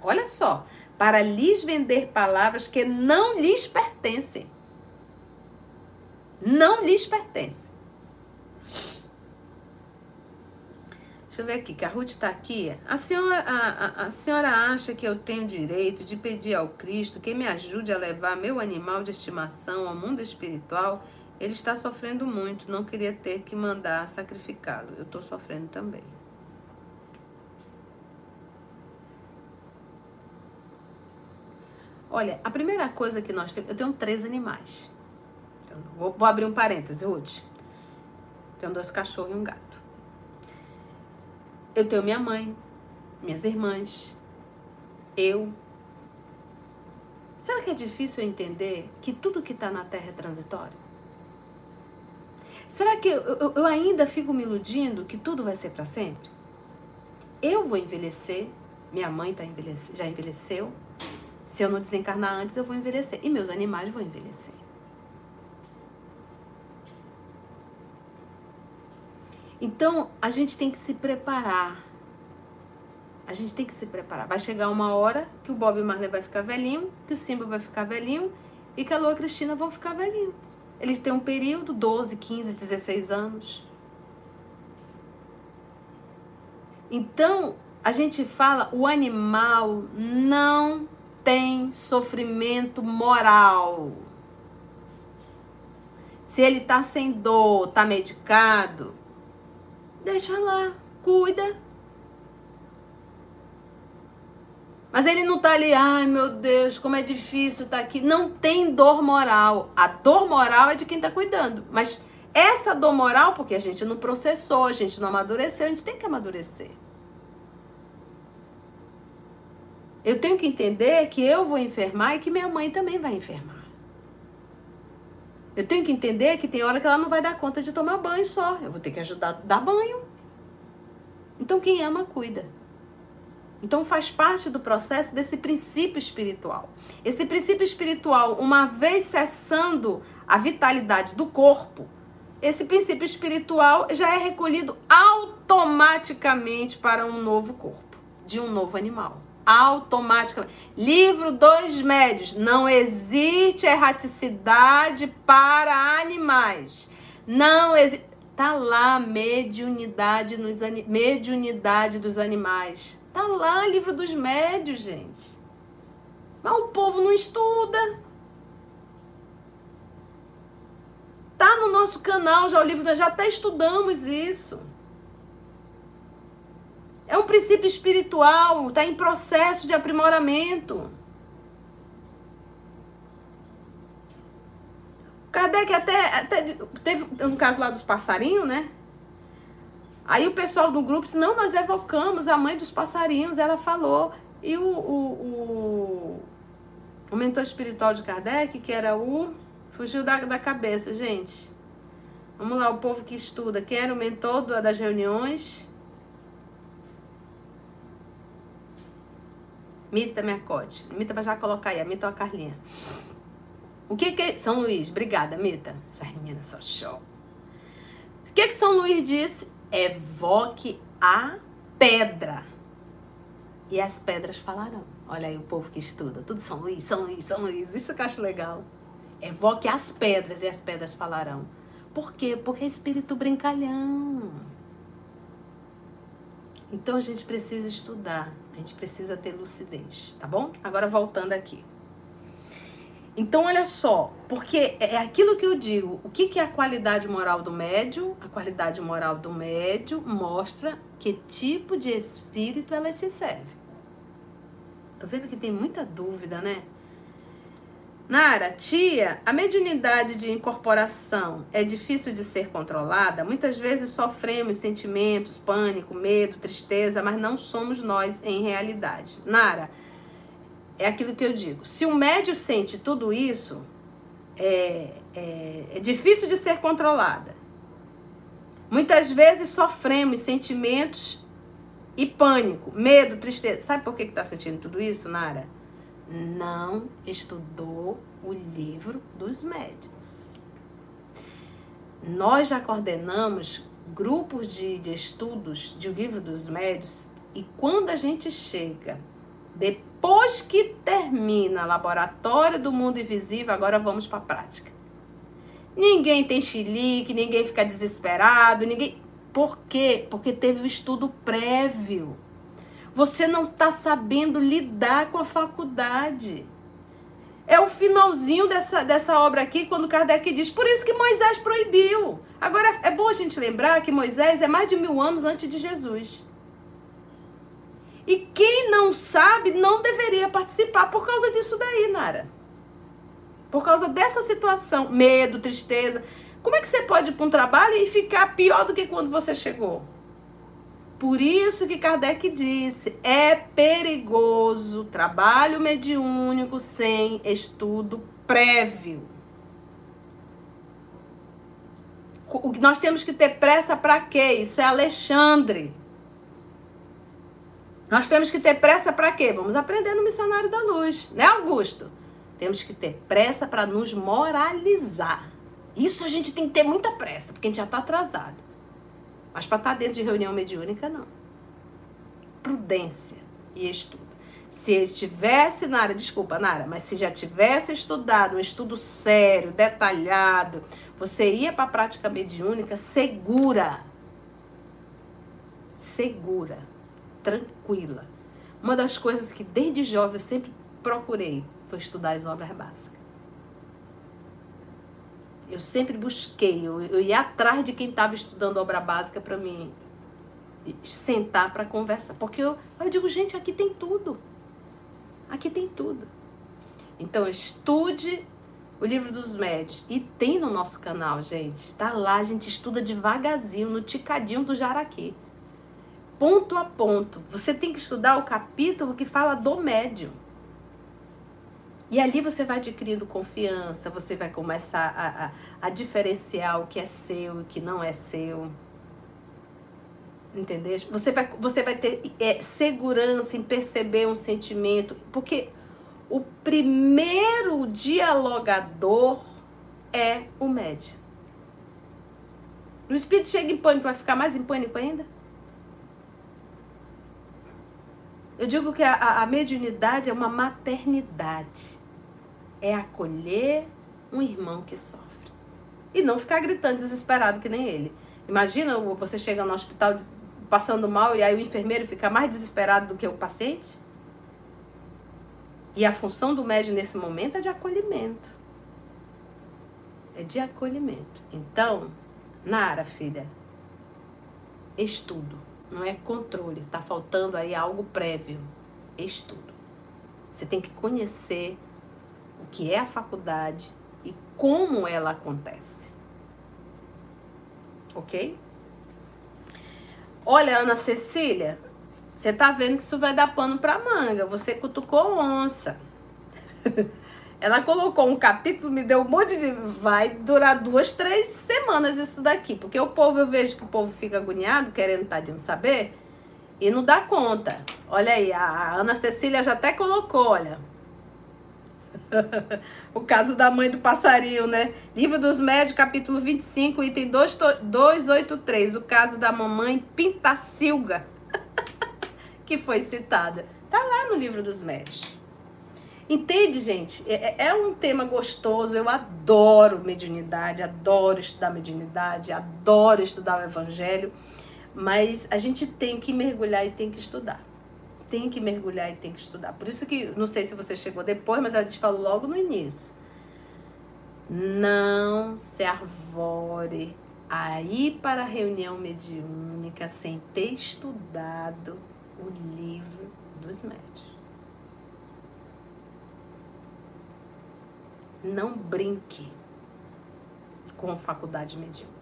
Olha só, para lhes vender palavras que não lhes pertencem não lhes pertence. Deixa eu ver aqui, que a Ruth está aqui. A senhora, a, a, a, senhora acha que eu tenho direito de pedir ao Cristo que me ajude a levar meu animal de estimação ao mundo espiritual? Ele está sofrendo muito, não queria ter que mandar sacrificá-lo. Eu estou sofrendo também. Olha, a primeira coisa que nós temos. Eu tenho três animais. Vou, vou abrir um parêntese, Ruth. Tenho dois cachorros e um gato. Eu tenho minha mãe, minhas irmãs, eu. Será que é difícil eu entender que tudo que está na Terra é transitório? Será que eu, eu, eu ainda fico me iludindo que tudo vai ser para sempre? Eu vou envelhecer, minha mãe tá envelhece, já envelheceu. Se eu não desencarnar antes, eu vou envelhecer. E meus animais vão envelhecer. Então, a gente tem que se preparar. A gente tem que se preparar. Vai chegar uma hora que o Bob Marley vai ficar velhinho, que o Simba vai ficar velhinho e que a Lua Cristina vão ficar velhinho. Eles têm um período, 12, 15, 16 anos. Então, a gente fala, o animal não tem sofrimento moral. Se ele tá sem dor, tá medicado, Deixa lá, cuida. Mas ele não tá ali, ai meu Deus, como é difícil estar tá aqui. Não tem dor moral. A dor moral é de quem tá cuidando. Mas essa dor moral, porque a gente não processou, a gente não amadureceu, a gente tem que amadurecer. Eu tenho que entender que eu vou enfermar e que minha mãe também vai enfermar. Eu tenho que entender que tem hora que ela não vai dar conta de tomar banho só. Eu vou ter que ajudar a dar banho. Então quem ama, cuida. Então faz parte do processo desse princípio espiritual. Esse princípio espiritual, uma vez cessando a vitalidade do corpo, esse princípio espiritual já é recolhido automaticamente para um novo corpo, de um novo animal automaticamente. Livro dos médios. Não existe erraticidade para animais. Não existe. Tá lá mediunidade, nos, mediunidade dos animais. Tá lá livro dos médios, gente. Mas o povo não estuda. Tá no nosso canal já o livro, já até estudamos isso. É um princípio espiritual, está em processo de aprimoramento. Kardec até, até teve um caso lá dos passarinhos, né? Aí o pessoal do grupo disse, não, nós evocamos a mãe dos passarinhos, ela falou. E o, o, o, o mentor espiritual de Kardec, que era o... Fugiu da, da cabeça, gente. Vamos lá, o povo que estuda. Quem era o mentor das reuniões? Mita me acode. Mita vai já colocar aí, a Mita ou a Carlinha. O que que. São Luís, obrigada, Mita. Essas meninas são show. O que que São Luís disse? Evoque a pedra. E as pedras falarão. Olha aí o povo que estuda. Tudo São Luís, São Luís, São Luís. Isso que eu acho legal. Evoque as pedras e as pedras falarão. Por quê? Porque é espírito brincalhão. Então a gente precisa estudar, a gente precisa ter lucidez, tá bom? Agora voltando aqui. Então, olha só, porque é aquilo que eu digo. O que, que é a qualidade moral do médium? A qualidade moral do médium mostra que tipo de espírito ela se serve. Tô vendo que tem muita dúvida, né? Nara, tia, a mediunidade de incorporação é difícil de ser controlada? Muitas vezes sofremos sentimentos, pânico, medo, tristeza, mas não somos nós em realidade. Nara, é aquilo que eu digo. Se o médio sente tudo isso, é, é, é difícil de ser controlada. Muitas vezes sofremos sentimentos e pânico, medo, tristeza. Sabe por que está sentindo tudo isso, Nara? Não estudou o livro dos médios. Nós já coordenamos grupos de, de estudos de livro dos médios e quando a gente chega, depois que termina laboratório do mundo invisível, agora vamos para a prática. Ninguém tem chilique, ninguém fica desesperado, ninguém. Por quê? Porque teve o um estudo prévio. Você não está sabendo lidar com a faculdade. É o finalzinho dessa, dessa obra aqui, quando Kardec diz, por isso que Moisés proibiu. Agora, é bom a gente lembrar que Moisés é mais de mil anos antes de Jesus. E quem não sabe não deveria participar por causa disso daí, Nara. Por causa dessa situação, medo, tristeza. Como é que você pode ir para um trabalho e ficar pior do que quando você chegou? Por isso que Kardec disse: é perigoso trabalho mediúnico sem estudo prévio. Nós temos que ter pressa para quê? Isso é Alexandre. Nós temos que ter pressa para quê? Vamos aprender no Missionário da Luz, né, Augusto? Temos que ter pressa para nos moralizar. Isso a gente tem que ter muita pressa, porque a gente já está atrasado. Mas para estar tá dentro de reunião mediúnica, não. Prudência e estudo. Se ele tivesse, Nara, desculpa, Nara, mas se já tivesse estudado, um estudo sério, detalhado, você ia para a prática mediúnica segura. Segura, tranquila. Uma das coisas que desde jovem eu sempre procurei foi estudar as obras básicas. Eu sempre busquei, eu, eu ia atrás de quem estava estudando obra básica para mim sentar para conversar. Porque eu, eu digo, gente, aqui tem tudo. Aqui tem tudo. Então, estude o livro dos médios. E tem no nosso canal, gente. Está lá, a gente estuda devagarzinho, no ticadinho do jaraqui. Ponto a ponto. Você tem que estudar o capítulo que fala do médium. E ali você vai adquirindo confiança, você vai começar a, a, a diferenciar o que é seu e o que não é seu. Entendeu? Você vai, você vai ter é, segurança em perceber um sentimento, porque o primeiro dialogador é o médium. O espírito chega em pânico, vai ficar mais em pânico ainda? Eu digo que a, a mediunidade é uma maternidade. É acolher um irmão que sofre. E não ficar gritando desesperado que nem ele. Imagina você chega no hospital passando mal e aí o enfermeiro fica mais desesperado do que o paciente? E a função do médium nesse momento é de acolhimento. É de acolhimento. Então, Nara, filha, estudo, não é controle. Tá faltando aí algo prévio. Estudo. Você tem que conhecer que é a faculdade e como ela acontece. Ok? Olha, Ana Cecília, você tá vendo que isso vai dar pano pra manga. Você cutucou onça. Ela colocou um capítulo, me deu um monte de. Vai durar duas, três semanas isso daqui. Porque o povo, eu vejo que o povo fica agoniado, querendo tadinho saber, e não dá conta. Olha aí, a Ana Cecília já até colocou, olha. o caso da mãe do passarinho, né? Livro dos Médios, capítulo 25, item 283. O caso da mamãe Pintacilga, que foi citada. Tá lá no livro dos Médios. Entende, gente? É, é, é, um tema gostoso. Eu adoro mediunidade, adoro estudar mediunidade, adoro estudar o evangelho. Mas a gente tem que mergulhar e tem que estudar tem que mergulhar e tem que estudar. Por isso que, não sei se você chegou depois, mas a gente falou logo no início. Não se arvore a ir para a reunião mediúnica sem ter estudado o livro dos médios. Não brinque com faculdade mediúnica.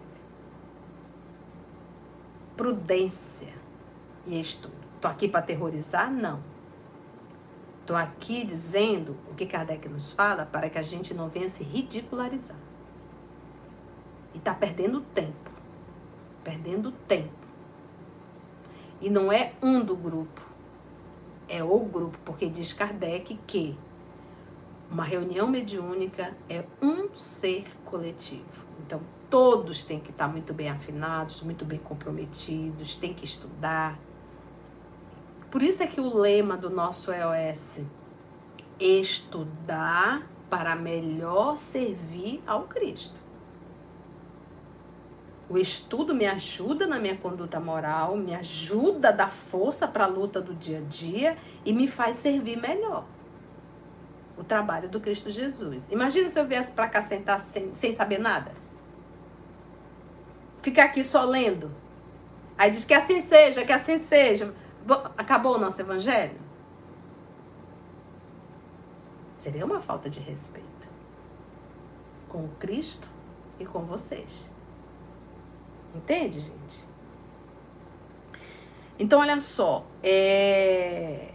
Prudência e estudo. Tô aqui para aterrorizar? Não. Tô aqui dizendo o que Kardec nos fala para que a gente não venha se ridicularizar. E tá perdendo tempo. Perdendo tempo. E não é um do grupo. É o grupo, porque diz Kardec que uma reunião mediúnica é um ser coletivo. Então, todos têm que estar muito bem afinados, muito bem comprometidos, têm que estudar, por isso é que o lema do nosso EOS estudar para melhor servir ao Cristo. O estudo me ajuda na minha conduta moral, me ajuda a dar força para a luta do dia a dia e me faz servir melhor o trabalho do Cristo Jesus. Imagina se eu viesse para cá sentar sem, sem saber nada. Ficar aqui só lendo. Aí diz que assim seja, que assim seja. Acabou o nosso evangelho? Seria uma falta de respeito com Cristo e com vocês. Entende, gente? Então, olha só, é...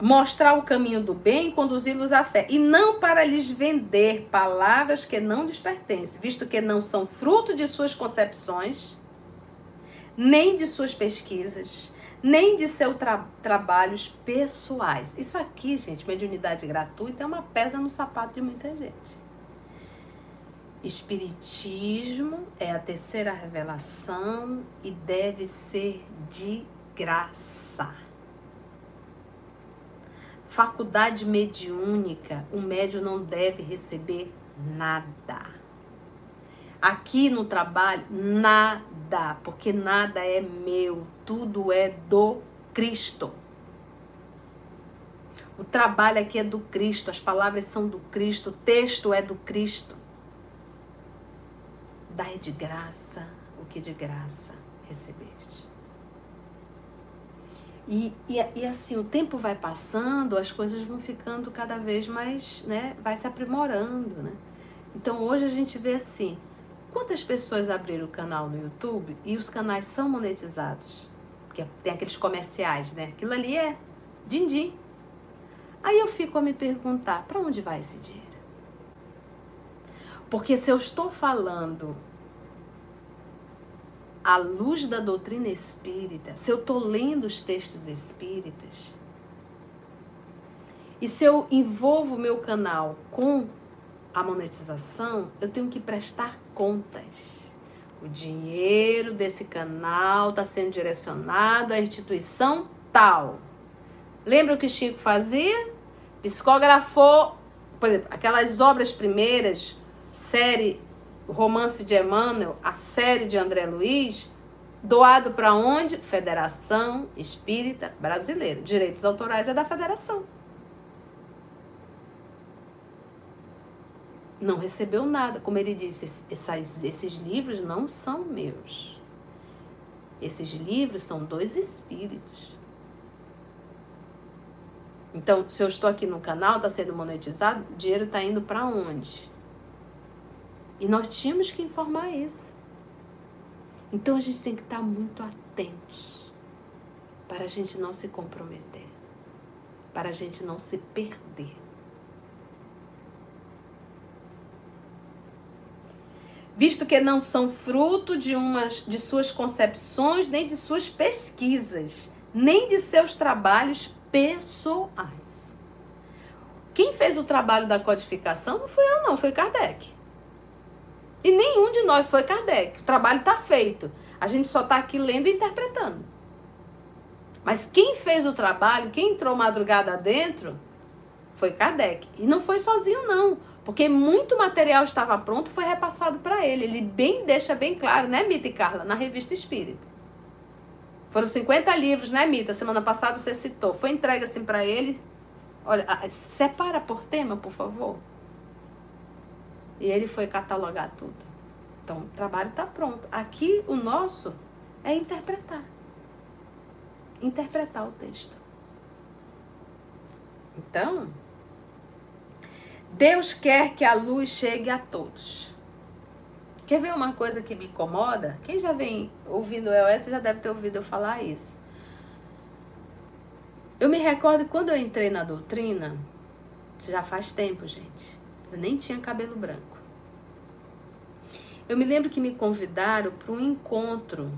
mostrar o caminho do bem e conduzi-los à fé, e não para lhes vender palavras que não lhes pertencem, visto que não são fruto de suas concepções, nem de suas pesquisas, nem de seus tra trabalhos pessoais. Isso aqui, gente, mediunidade gratuita, é uma pedra no sapato de muita gente. Espiritismo é a terceira revelação e deve ser de graça. Faculdade mediúnica, o médium não deve receber nada. Aqui no trabalho, nada, porque nada é meu, tudo é do Cristo. O trabalho aqui é do Cristo, as palavras são do Cristo, o texto é do Cristo. Dai de graça o que de graça recebeste. E, e, e, assim, o tempo vai passando, as coisas vão ficando cada vez mais, né? Vai se aprimorando, né? Então hoje a gente vê assim, Quantas pessoas abriram o canal no YouTube e os canais são monetizados? Porque tem aqueles comerciais, né? Aquilo ali é din-din. Aí eu fico a me perguntar, para onde vai esse dinheiro? Porque se eu estou falando à luz da doutrina espírita, se eu estou lendo os textos espíritas, e se eu envolvo meu canal com a monetização, eu tenho que prestar contas. O dinheiro desse canal está sendo direcionado à instituição tal. Lembra o que Chico fazia? Psicografou, por exemplo, aquelas obras primeiras, série Romance de Emmanuel, a série de André Luiz, doado para onde? Federação Espírita Brasileira. Direitos autorais é da federação. Não recebeu nada. Como ele disse, esses, livros não são meus. Esses livros são dois espíritos. Então, se eu estou aqui no canal, está sendo monetizado, o dinheiro está indo para onde? E nós tínhamos que informar isso. Então a gente tem que estar muito atentos para a gente não se comprometer, para a gente não se perder. Visto que não são fruto de, umas, de suas concepções, nem de suas pesquisas, nem de seus trabalhos pessoais. Quem fez o trabalho da codificação não fui eu, não, foi Kardec. E nenhum de nós foi Kardec. O trabalho está feito. A gente só está aqui lendo e interpretando. Mas quem fez o trabalho, quem entrou madrugada dentro, foi Kardec. E não foi sozinho, não. Porque muito material estava pronto foi repassado para ele. Ele bem deixa bem claro, né, Mita e Carla, na revista Espírita. Foram 50 livros, né, Mita? Semana passada você citou. Foi entregue assim para ele. Olha, separa por tema, por favor. E ele foi catalogar tudo. Então, o trabalho está pronto. Aqui, o nosso é interpretar. Interpretar o texto. Então, Deus quer que a luz chegue a todos. Quer ver uma coisa que me incomoda? Quem já vem ouvindo o EOS já deve ter ouvido eu falar isso. Eu me recordo quando eu entrei na doutrina, já faz tempo, gente. Eu nem tinha cabelo branco. Eu me lembro que me convidaram para um encontro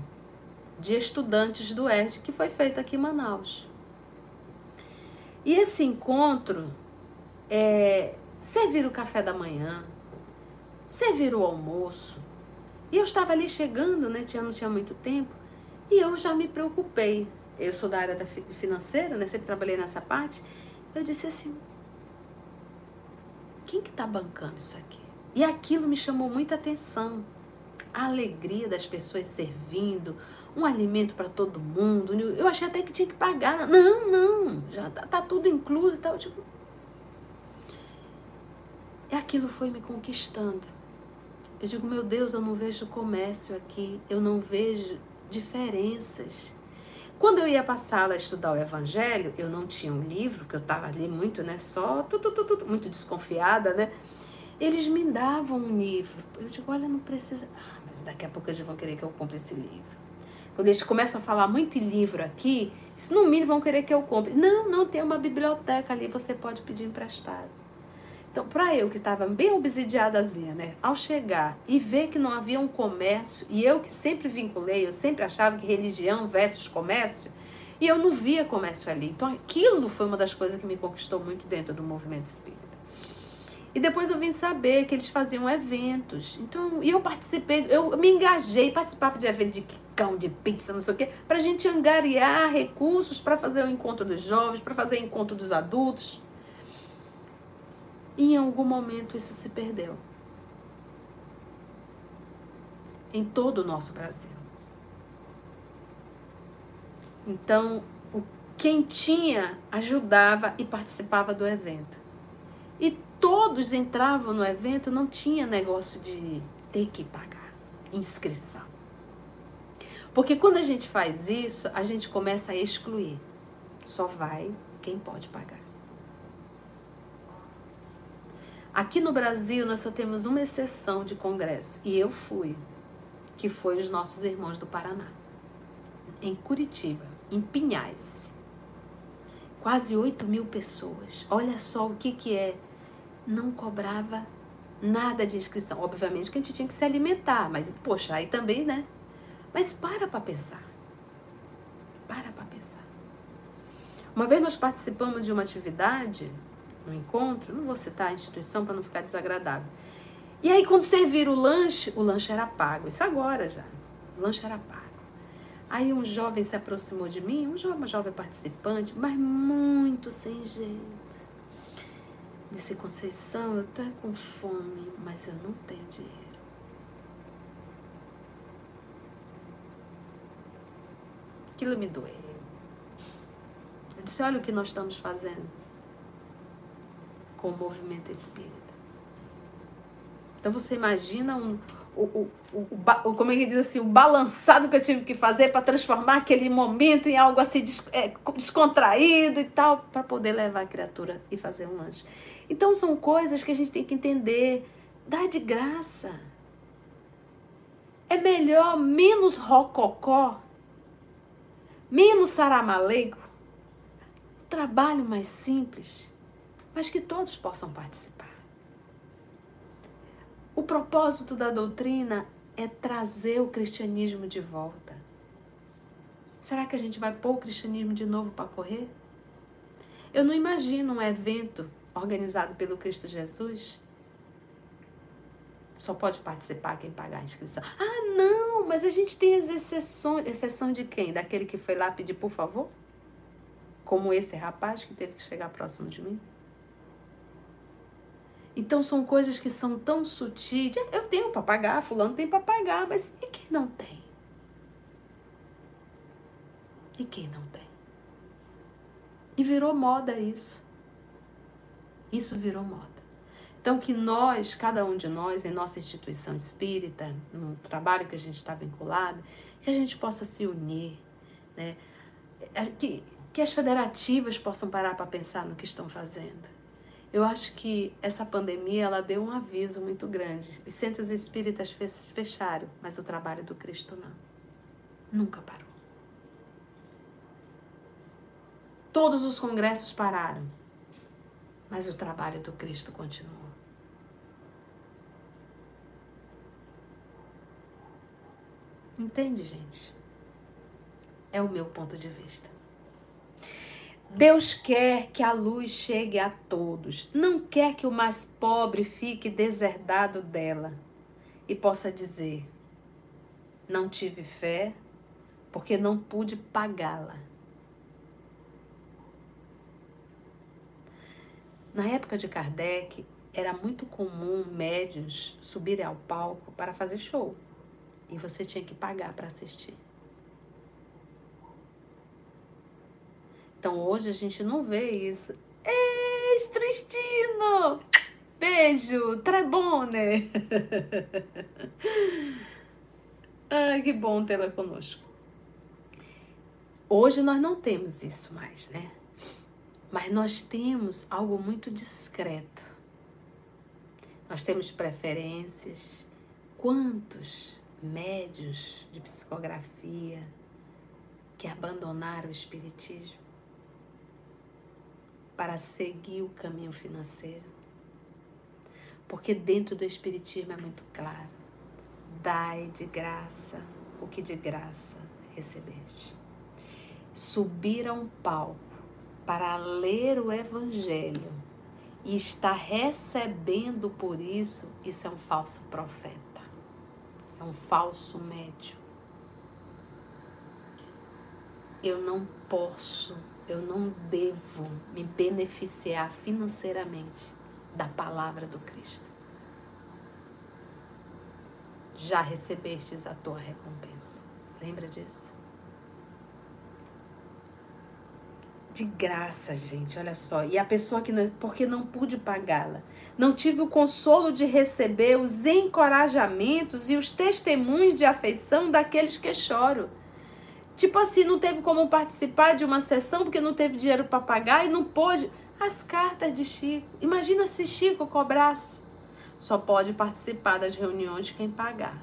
de estudantes do ERD que foi feito aqui em Manaus. E esse encontro é, servir o café da manhã, servir o almoço. E eu estava ali chegando, né? Tinha, não tinha muito tempo, e eu já me preocupei. Eu sou da área da financeira, né? Sempre trabalhei nessa parte. Eu disse assim: quem que está bancando isso aqui? E aquilo me chamou muita atenção. A alegria das pessoas servindo, um alimento para todo mundo. Eu achei até que tinha que pagar. Não, não, já tá, tá tudo incluso e tal. Tipo, e aquilo foi me conquistando. Eu digo, meu Deus, eu não vejo comércio aqui, eu não vejo diferenças. Quando eu ia passar a estudar o Evangelho, eu não tinha um livro, que eu estava ali muito, né, só, tu, tu, tu, muito desconfiada, né? Eles me davam um livro. Eu digo, olha, não precisa. Ah, mas daqui a pouco eles vão querer que eu compre esse livro. Quando eles começam a falar muito em livro aqui, no mínimo vão querer que eu compre. Não, não, tem uma biblioteca ali, você pode pedir emprestado. Então, para eu que estava bem obsidiadazinha, né? Ao chegar e ver que não havia um comércio, e eu que sempre vinculei, eu sempre achava que religião versus comércio, e eu não via comércio ali. Então, aquilo foi uma das coisas que me conquistou muito dentro do movimento espírita. E depois eu vim saber que eles faziam eventos. Então, e eu participei, eu me engajei, participava de eventos de quicão, de pizza, não sei o quê, para a gente angariar recursos para fazer o encontro dos jovens, para fazer o encontro dos adultos. E em algum momento isso se perdeu. Em todo o nosso Brasil. Então, quem tinha ajudava e participava do evento. E todos entravam no evento, não tinha negócio de ter que pagar inscrição. Porque quando a gente faz isso, a gente começa a excluir. Só vai quem pode pagar. Aqui no Brasil, nós só temos uma exceção de congresso, e eu fui, que foi os nossos irmãos do Paraná, em Curitiba, em Pinhais. Quase 8 mil pessoas. Olha só o que, que é não cobrava nada de inscrição. Obviamente que a gente tinha que se alimentar, mas, poxa, aí também, né? Mas para para pensar. Para para pensar. Uma vez nós participamos de uma atividade, encontro, não vou citar a instituição para não ficar desagradável. E aí, quando serviram o lanche, o lanche era pago. Isso agora já. O lanche era pago. Aí um jovem se aproximou de mim, um jovem, uma jovem participante, mas muito sem jeito. Disse, Conceição, eu tô com fome, mas eu não tenho dinheiro. Aquilo me doeu. Eu disse, olha o que nós estamos fazendo com o movimento espírita. Então você imagina um, o, o, o, o, como ele diz assim, o balançado que eu tive que fazer para transformar aquele momento em algo assim des, é, descontraído e tal, para poder levar a criatura e fazer um lanche. Então são coisas que a gente tem que entender. Dá de graça. É melhor menos rococó, menos saramaleico, trabalho mais simples, mas que todos possam participar. O propósito da doutrina é trazer o cristianismo de volta. Será que a gente vai pôr o cristianismo de novo para correr? Eu não imagino um evento organizado pelo Cristo Jesus. Só pode participar quem pagar a inscrição. Ah, não, mas a gente tem as exceções. Exceção de quem? Daquele que foi lá pedir por favor? Como esse rapaz que teve que chegar próximo de mim? Então são coisas que são tão sutis. Eu tenho para fulano tem para mas e quem não tem? E quem não tem? E virou moda isso. Isso virou moda. Então que nós, cada um de nós, em nossa instituição espírita, no trabalho que a gente está vinculado, que a gente possa se unir, né? Que, que as federativas possam parar para pensar no que estão fazendo eu acho que essa pandemia ela deu um aviso muito grande. Os centros espíritas fecharam, mas o trabalho do Cristo não. Nunca parou. Todos os congressos pararam, mas o trabalho do Cristo continuou. Entende, gente? É o meu ponto de vista. Deus quer que a luz chegue a todos, não quer que o mais pobre fique deserdado dela e possa dizer: Não tive fé porque não pude pagá-la. Na época de Kardec, era muito comum médios subirem ao palco para fazer show e você tinha que pagar para assistir. Então hoje a gente não vê isso. Ei, Tristino! Beijo, trebone! Ai, que bom tê-la conosco. Hoje nós não temos isso mais, né? Mas nós temos algo muito discreto. Nós temos preferências. Quantos médios de psicografia que abandonaram o Espiritismo para seguir o caminho financeiro. Porque dentro do Espiritismo é muito claro: dai de graça o que de graça recebeste. Subir a um palco para ler o Evangelho e está recebendo por isso, isso é um falso profeta, é um falso médium. Eu não posso, eu não devo me beneficiar financeiramente da palavra do Cristo. Já recebestes a tua recompensa. Lembra disso? de graça, gente, olha só. E a pessoa que não, porque não pude pagá-la, não tive o consolo de receber os encorajamentos e os testemunhos de afeição daqueles que choram. Tipo assim, não teve como participar de uma sessão porque não teve dinheiro para pagar e não pôde. As cartas de Chico. Imagina se Chico cobrasse. Só pode participar das reuniões quem pagar.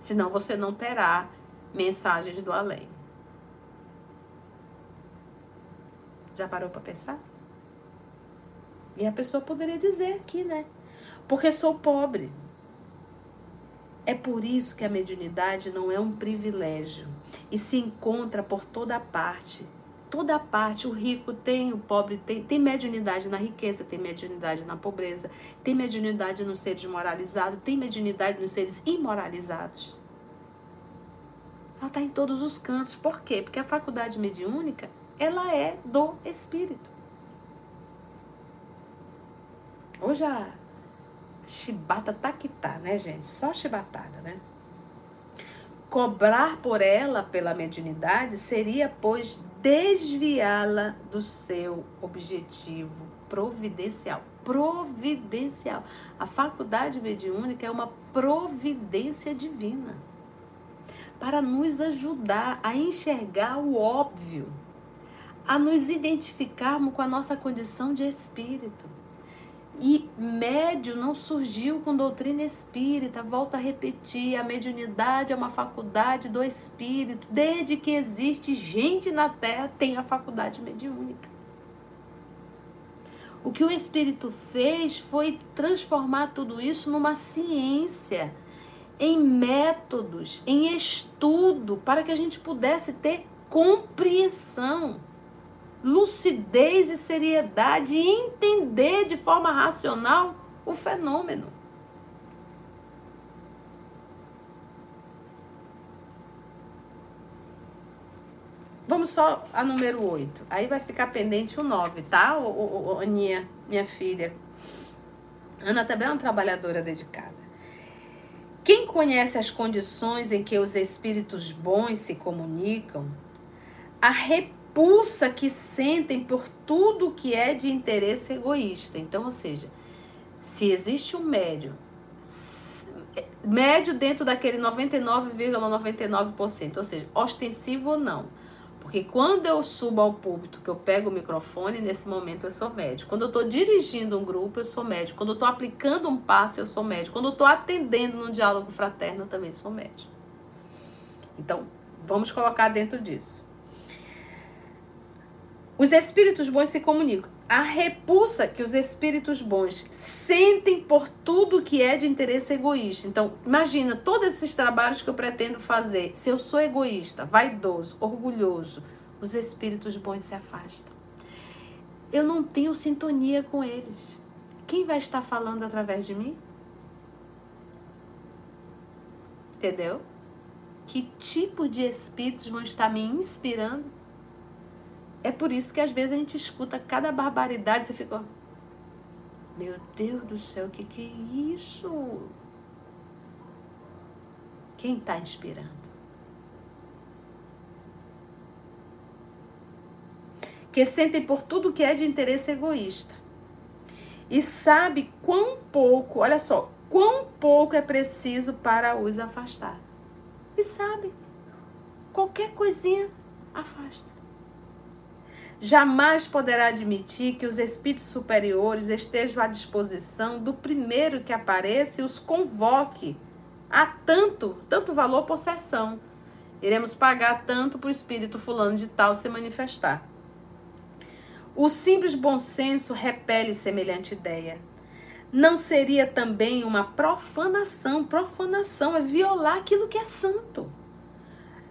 Senão você não terá mensagens do além. Já parou para pensar? E a pessoa poderia dizer aqui, né? Porque sou pobre. É por isso que a mediunidade não é um privilégio e se encontra por toda parte. Toda parte, o rico tem, o pobre tem, tem mediunidade na riqueza, tem mediunidade na pobreza, tem mediunidade nos seres moralizados, tem mediunidade nos seres imoralizados. Ela está em todos os cantos. Por quê? Porque a faculdade mediúnica ela é do espírito. Hoje a chibata tá que tá, né, gente? Só chibatada, né? Cobrar por ela pela mediunidade seria, pois, desviá-la do seu objetivo providencial. Providencial. A faculdade mediúnica é uma providência divina para nos ajudar a enxergar o óbvio a nos identificarmos com a nossa condição de espírito. E médio não surgiu com doutrina espírita, volta a repetir, a mediunidade é uma faculdade do espírito. Desde que existe gente na Terra, tem a faculdade mediúnica. O que o espírito fez foi transformar tudo isso numa ciência, em métodos, em estudo, para que a gente pudesse ter compreensão lucidez e seriedade e entender de forma racional o fenômeno. Vamos só a número 8. Aí vai ficar pendente o 9, tá, o, o, o, Aninha, minha filha? Ana também é uma trabalhadora dedicada. Quem conhece as condições em que os espíritos bons se comunicam, arrepende repulsa que sentem por tudo que é de interesse egoísta. Então, ou seja, se existe um médio, médio dentro daquele 99,99%, ,99%, ou seja, ostensivo ou não. Porque quando eu subo ao púlpito, que eu pego o microfone, nesse momento eu sou médio. Quando eu estou dirigindo um grupo, eu sou médio. Quando eu estou aplicando um passe, eu sou médio. Quando eu estou atendendo num diálogo fraterno, eu também sou médio. Então, vamos colocar dentro disso. Os espíritos bons se comunicam. A repulsa que os espíritos bons sentem por tudo que é de interesse egoísta. Então, imagina todos esses trabalhos que eu pretendo fazer. Se eu sou egoísta, vaidoso, orgulhoso, os espíritos bons se afastam. Eu não tenho sintonia com eles. Quem vai estar falando através de mim? Entendeu? Que tipo de espíritos vão estar me inspirando? É por isso que às vezes a gente escuta cada barbaridade você fica. Meu Deus do céu, o que, que é isso? Quem está inspirando? Que sentem por tudo que é de interesse egoísta. E sabe quão pouco, olha só, quão pouco é preciso para os afastar. E sabe, qualquer coisinha afasta jamais poderá admitir que os espíritos superiores estejam à disposição do primeiro que apareça e os convoque a tanto, tanto valor possessão. Iremos pagar tanto para o espírito fulano de tal se manifestar. O simples bom senso repele semelhante ideia. Não seria também uma profanação? Profanação é violar aquilo que é santo.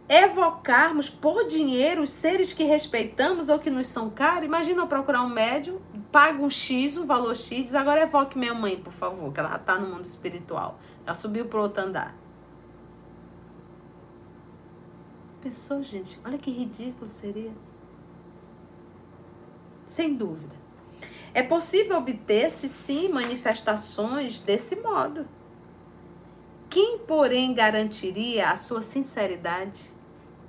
Evocarmos por dinheiro os seres que respeitamos ou que nos são caros. Imagina eu procurar um médium, pago um X, um valor X, diz agora evoque minha mãe, por favor, que ela está no mundo espiritual. Já subiu para outro andar. Pensou, gente? Olha que ridículo seria. Sem dúvida. É possível obter-se, sim, manifestações desse modo. Quem, porém, garantiria a sua sinceridade?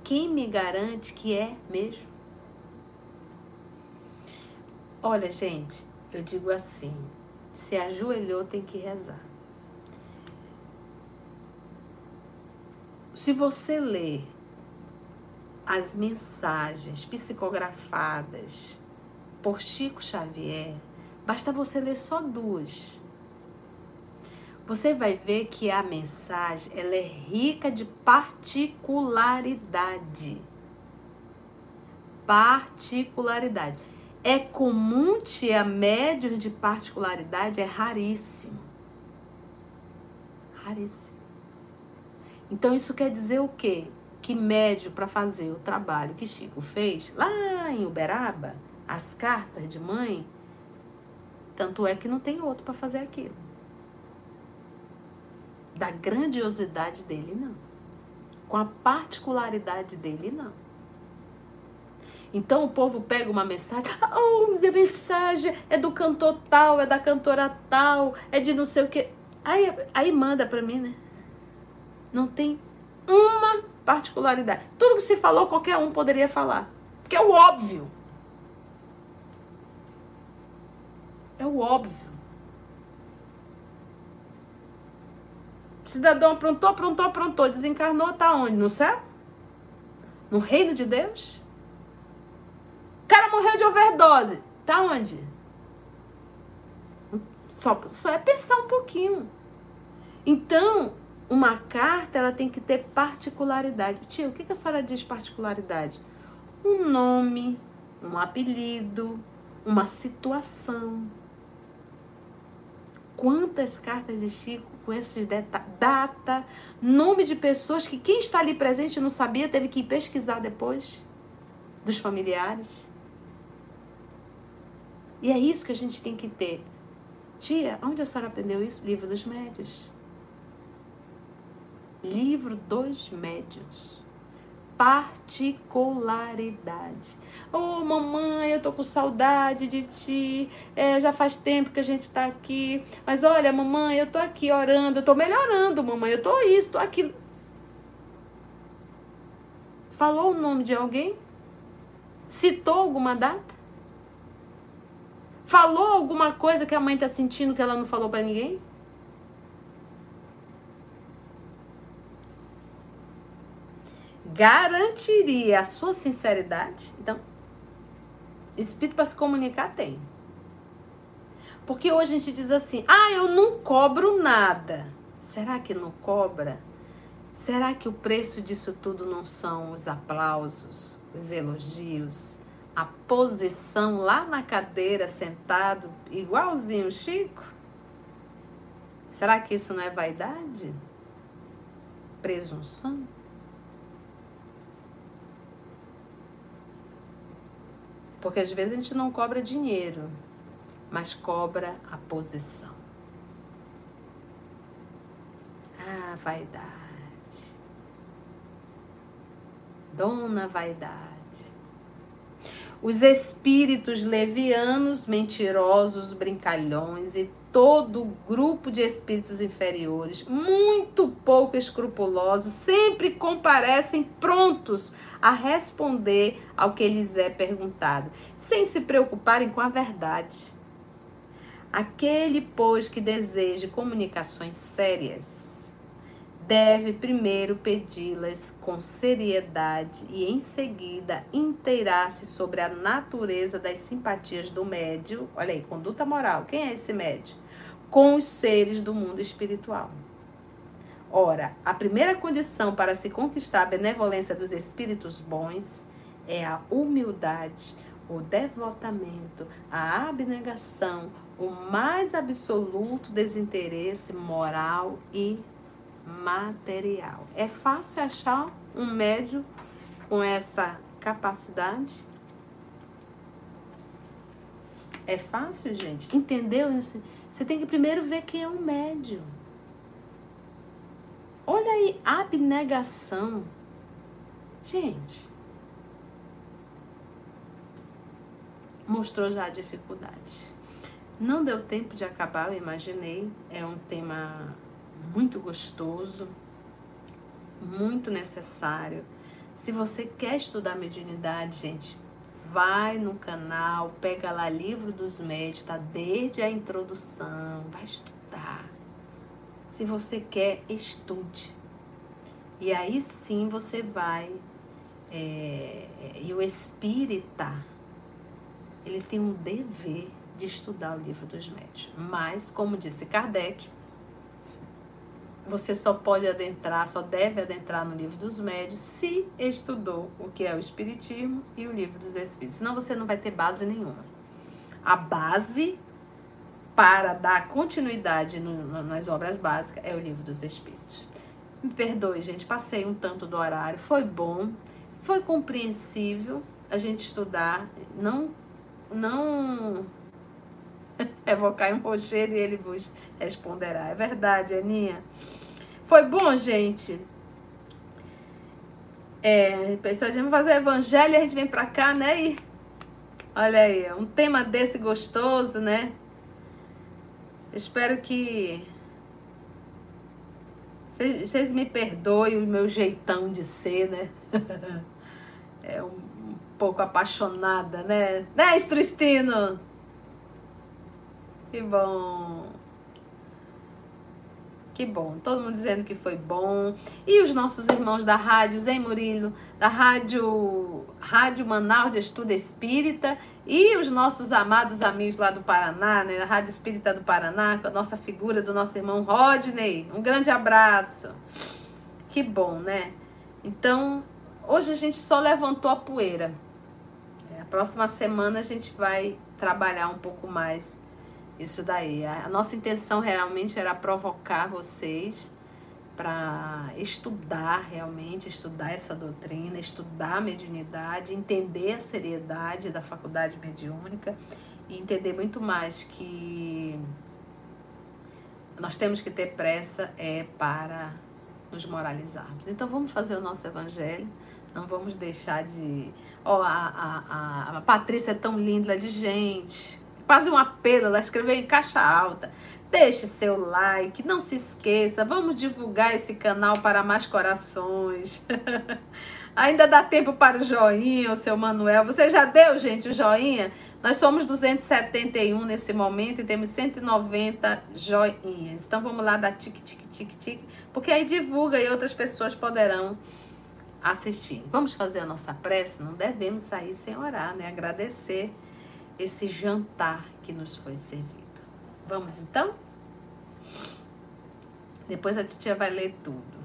Quem me garante que é mesmo? Olha, gente, eu digo assim: se ajoelhou, tem que rezar. Se você ler as mensagens psicografadas por Chico Xavier, basta você ler só duas. Você vai ver que a mensagem ela é rica de particularidade. Particularidade. É comum tia médios de particularidade, é raríssimo. Raríssimo. Então isso quer dizer o quê? Que médio para fazer o trabalho que Chico fez lá em Uberaba, as cartas de mãe, tanto é que não tem outro para fazer aquilo. Da grandiosidade dele, não. Com a particularidade dele, não. Então o povo pega uma mensagem, oh, a mensagem é do cantor tal, é da cantora tal, é de não sei o que. Aí, aí manda para mim, né? Não tem uma particularidade. Tudo que se falou, qualquer um poderia falar. Porque é o óbvio. É o óbvio. O cidadão aprontou, aprontou, aprontou, desencarnou, tá onde? No céu? No reino de Deus? O cara morreu de overdose. Tá onde? Só, só é pensar um pouquinho. Então, uma carta ela tem que ter particularidade. Tio, o que, que a senhora diz particularidade? Um nome, um apelido, uma situação, quantas cartas de Chico com esses data, nome de pessoas que quem está ali presente não sabia, teve que pesquisar depois dos familiares. E é isso que a gente tem que ter. Tia, onde a senhora aprendeu isso? Livro dos Médios. Livro dos Médios particularidade. Oh, mamãe, eu tô com saudade de ti. É, já faz tempo que a gente tá aqui. Mas olha, mamãe, eu tô aqui orando, eu tô melhorando, mamãe. Eu tô isso, tô aquilo. Falou o nome de alguém? Citou alguma data? Falou alguma coisa que a mãe tá sentindo que ela não falou para ninguém? Garantiria a sua sinceridade? Então, espírito para se comunicar tem. Porque hoje a gente diz assim: ah, eu não cobro nada. Será que não cobra? Será que o preço disso tudo não são os aplausos, os elogios, a posição lá na cadeira sentado, igualzinho o Chico? Será que isso não é vaidade? Presunção? Porque às vezes a gente não cobra dinheiro, mas cobra a posição. Ah, vaidade. Dona vaidade. Os espíritos levianos, mentirosos, brincalhões e todo grupo de espíritos inferiores, muito pouco escrupulosos, sempre comparecem prontos a responder ao que lhes é perguntado, sem se preocuparem com a verdade. Aquele, pois, que deseje comunicações sérias, deve primeiro pedi-las com seriedade e, em seguida, inteirar-se sobre a natureza das simpatias do médio. Olha aí, conduta moral. Quem é esse médio? Com os seres do mundo espiritual. Ora, a primeira condição para se conquistar a benevolência dos espíritos bons é a humildade, o devotamento, a abnegação, o mais absoluto desinteresse moral e material. É fácil achar um médio com essa capacidade? É fácil, gente? Entendeu? Você tem que primeiro ver quem é um médio. Olha aí, abnegação. Gente, mostrou já a dificuldade. Não deu tempo de acabar, eu imaginei. É um tema muito gostoso, muito necessário. Se você quer estudar mediunidade, gente, vai no canal, pega lá livro dos médios, tá desde a introdução, vai estudar. Se você quer, estude. E aí sim você vai. É, e o espírita, ele tem um dever de estudar o livro dos médios. Mas, como disse Kardec, você só pode adentrar, só deve adentrar no livro dos médios se estudou o que é o Espiritismo e o livro dos Espíritos. Senão você não vai ter base nenhuma. A base para dar continuidade no, nas obras básicas é o livro dos Espíritos. Me perdoe, gente, passei um tanto do horário, foi bom, foi compreensível a gente estudar, não, não evocar um rochedo e ele vos responderá. É verdade, Aninha. Foi bom, gente. É, pessoas vamos fazer evangelho e a gente vem pra cá, né? E olha aí, um tema desse gostoso, né? Espero que vocês me perdoem o meu jeitão de ser, né? é um, um pouco apaixonada, né? Né, Estristino? Que bom. Que bom. Todo mundo dizendo que foi bom. E os nossos irmãos da rádio, Zé Murilo, da rádio, rádio Manaus de Estudo Espírita. E os nossos amados amigos lá do Paraná, né? Da Rádio Espírita do Paraná, com a nossa figura do nosso irmão Rodney. Um grande abraço. Que bom, né? Então, hoje a gente só levantou a poeira. É, a próxima semana a gente vai trabalhar um pouco mais isso daí. A nossa intenção realmente era provocar vocês para estudar realmente, estudar essa doutrina, estudar a mediunidade, entender a seriedade da faculdade mediúnica e entender muito mais que nós temos que ter pressa é para nos moralizarmos. Então vamos fazer o nosso evangelho, não vamos deixar de. Oh, a, a, a, a Patrícia é tão linda, de gente quase um apelo, ela escreveu em caixa alta. Deixe seu like, não se esqueça, vamos divulgar esse canal para mais corações. Ainda dá tempo para o joinha, o seu Manuel. Você já deu, gente, o joinha? Nós somos 271 nesse momento e temos 190 joinhas. Então vamos lá dar tique, tique, tique, tique, porque aí divulga e outras pessoas poderão assistir. Vamos fazer a nossa prece? Não devemos sair sem orar, né? Agradecer esse jantar que nos foi servido. Vamos então? Depois a titia vai ler tudo.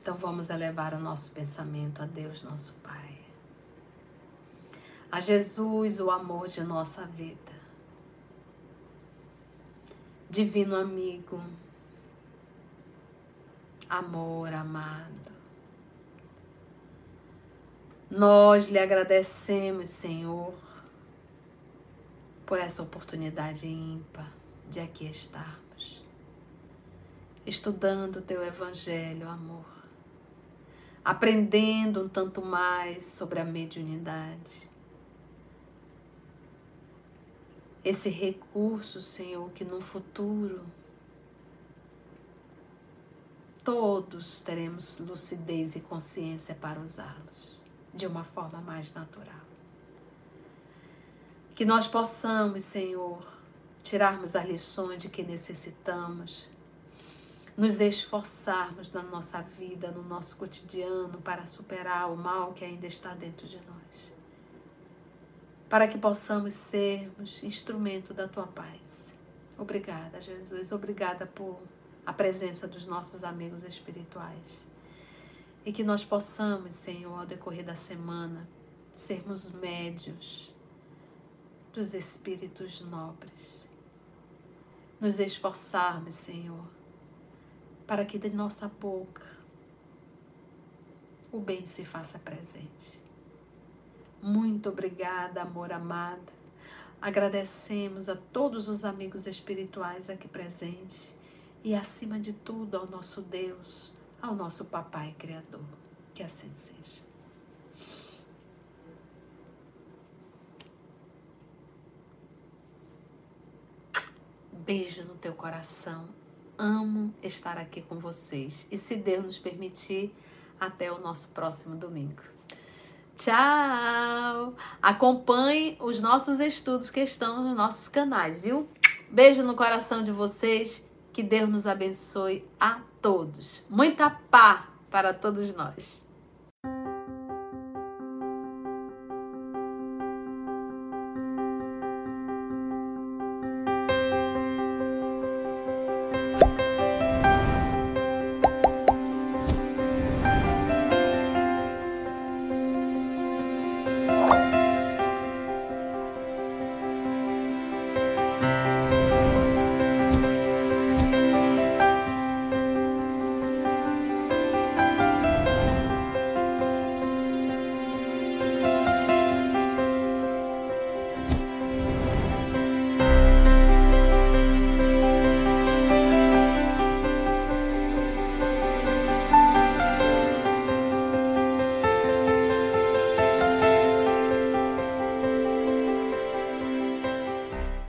Então vamos elevar o nosso pensamento a Deus, nosso Pai. A Jesus, o amor de nossa vida. Divino amigo, amor amado. Nós lhe agradecemos, Senhor, por essa oportunidade ímpar de aqui estarmos, estudando o teu Evangelho, amor, aprendendo um tanto mais sobre a mediunidade. Esse recurso, Senhor, que no futuro todos teremos lucidez e consciência para usá-los de uma forma mais natural. Que nós possamos, Senhor, tirarmos as lições de que necessitamos, nos esforçarmos na nossa vida, no nosso cotidiano, para superar o mal que ainda está dentro de nós. para que possamos sermos instrumento da tua paz. Obrigada, Jesus. Obrigada por a presença dos nossos amigos espirituais. E que nós possamos, Senhor, ao decorrer da semana, sermos médios dos espíritos nobres. Nos esforçarmos, Senhor, para que de nossa boca o bem se faça presente. Muito obrigada, amor amado. Agradecemos a todos os amigos espirituais aqui presentes e, acima de tudo, ao nosso Deus, ao nosso Papai Criador. Que assim seja. Beijo no teu coração. Amo estar aqui com vocês. E se Deus nos permitir, até o nosso próximo domingo. Tchau! Acompanhe os nossos estudos que estão nos nossos canais, viu? Beijo no coração de vocês. Que Deus nos abençoe a todos. Muita paz para todos nós.